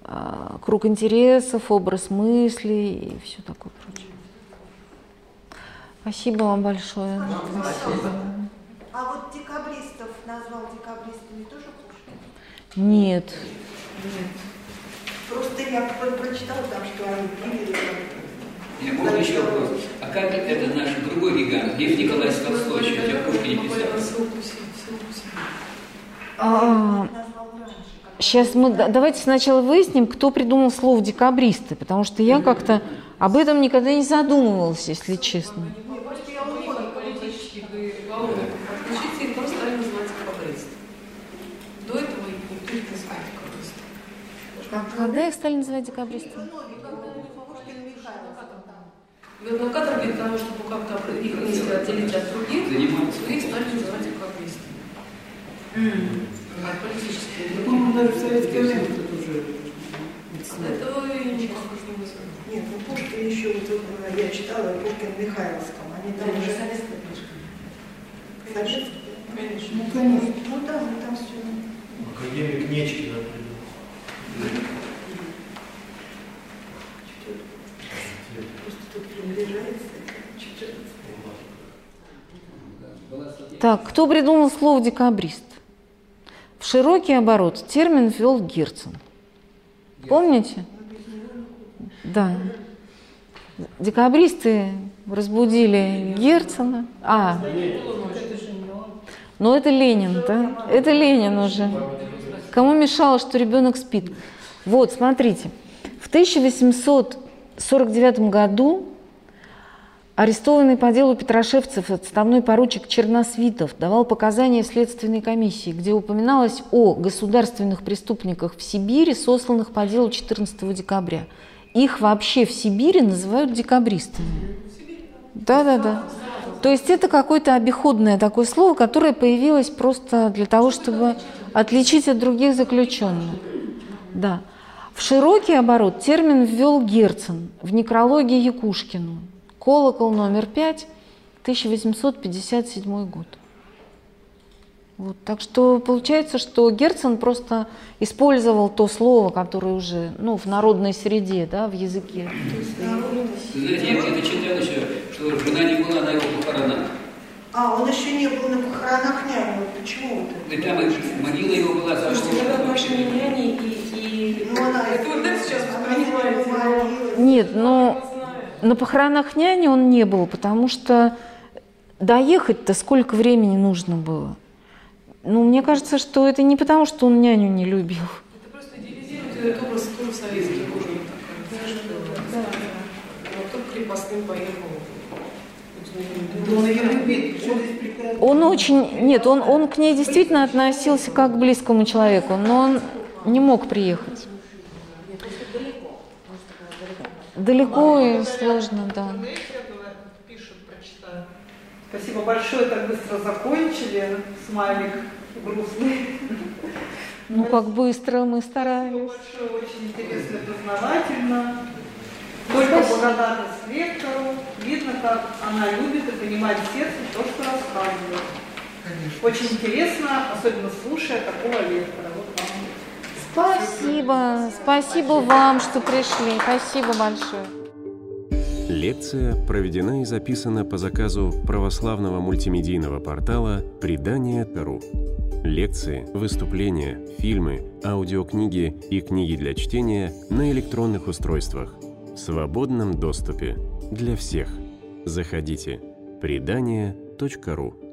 B: а, круг интересов, образ мыслей и все такое. Спасибо вам большое.
J: А вот декабристов назвал декабристами тоже Пушкин?
B: Нет.
J: Просто я про- прочитала там, что они пили.
I: Я можно еще вопрос. А как это наш другой гигант, Лев Николаевич Толстой, еще хотя Пушкин не писал?
B: А, сейчас мы да- давайте сначала выясним, кто придумал слово декабристы, потому что я как-то об этом никогда не задумывалась, если честно.
K: политических и уголовных отключить, их просто стали называть декабристы. До этого их никто не называл декабристы.
B: Как- Когда их стали называть декабристами?
K: Каторге для того, чтобы как-то их мысли отделить от других,
I: Заниматься.
K: их стали называть декабристами. А политические другие.
G: даже в советское время это уже
K: Вызываю.
J: Нет, ну Пушкин еще, вот, э, я читала, Пушкин в Михайловском. Они там уже
H: советская книжка.
J: советские.
K: Конечно.
G: Ну, конечно.
J: Ну да, ну там все.
F: Академик Нечкин, например.
J: Просто тут приближается.
B: Так, кто придумал слово декабрист? В широкий оборот термин ввел Герцен. Помните? Да. Декабристы разбудили Герцена. А, ну это Ленин, да? Это Ленин уже. Кому мешало, что ребенок спит? Вот, смотрите. В 1849 году Арестованный по делу Петрошевцев отставной поручик Черносвитов давал показания в Следственной комиссии, где упоминалось о государственных преступниках в Сибири, сосланных по делу 14 декабря. Их вообще в Сибири называют декабристами. Да-да-да. То есть это какое-то обиходное такое слово, которое появилось просто для того, чтобы отличить от других заключенных. Да. В широкий оборот термин ввел Герцен в некрологии Якушкину. Колокол номер 5, 1857 год. Вот, так что получается, что Герцен просто использовал то слово, которое уже ну, в народной среде, да, в языке.
D: Знаете, я где-то читал еще, что жена не была на его похоронах.
I: А, он еще не был на похоронах няни. Почему
D: это? Да там могила его была за что
K: отношения няни и, и...
I: Ну, она...
K: Это вот это сейчас воспринимаете.
B: Нет, но на похоронах няни он не был, потому что доехать-то сколько времени нужно было. Ну, мне кажется, что это не потому, что он няню не любил.
K: Это просто идеализирует этот образ тоже советский тоже Да. А кто крепостным поехал?
B: Он очень, нет, он, он к ней действительно относился как к близкому человеку, но он не мог приехать. Далеко и сложно, да.
E: Спасибо большое, так быстро закончили. Смайлик грустный.
B: Ну, как быстро мы старались.
E: Спасибо большое, очень интересно и познавательно. Только благодарность лектору. Видно, как она любит и понимает сердце то, что рассказывает. Конечно. Очень интересно, особенно слушая такого лектора.
B: Спасибо. Спасибо вам, что пришли. Спасибо большое.
L: Лекция проведена и записана по заказу православного мультимедийного портала «Предание.ру». Лекции, выступления, фильмы, аудиокниги и книги для чтения на электронных устройствах в свободном доступе для всех. Заходите. Предание.ру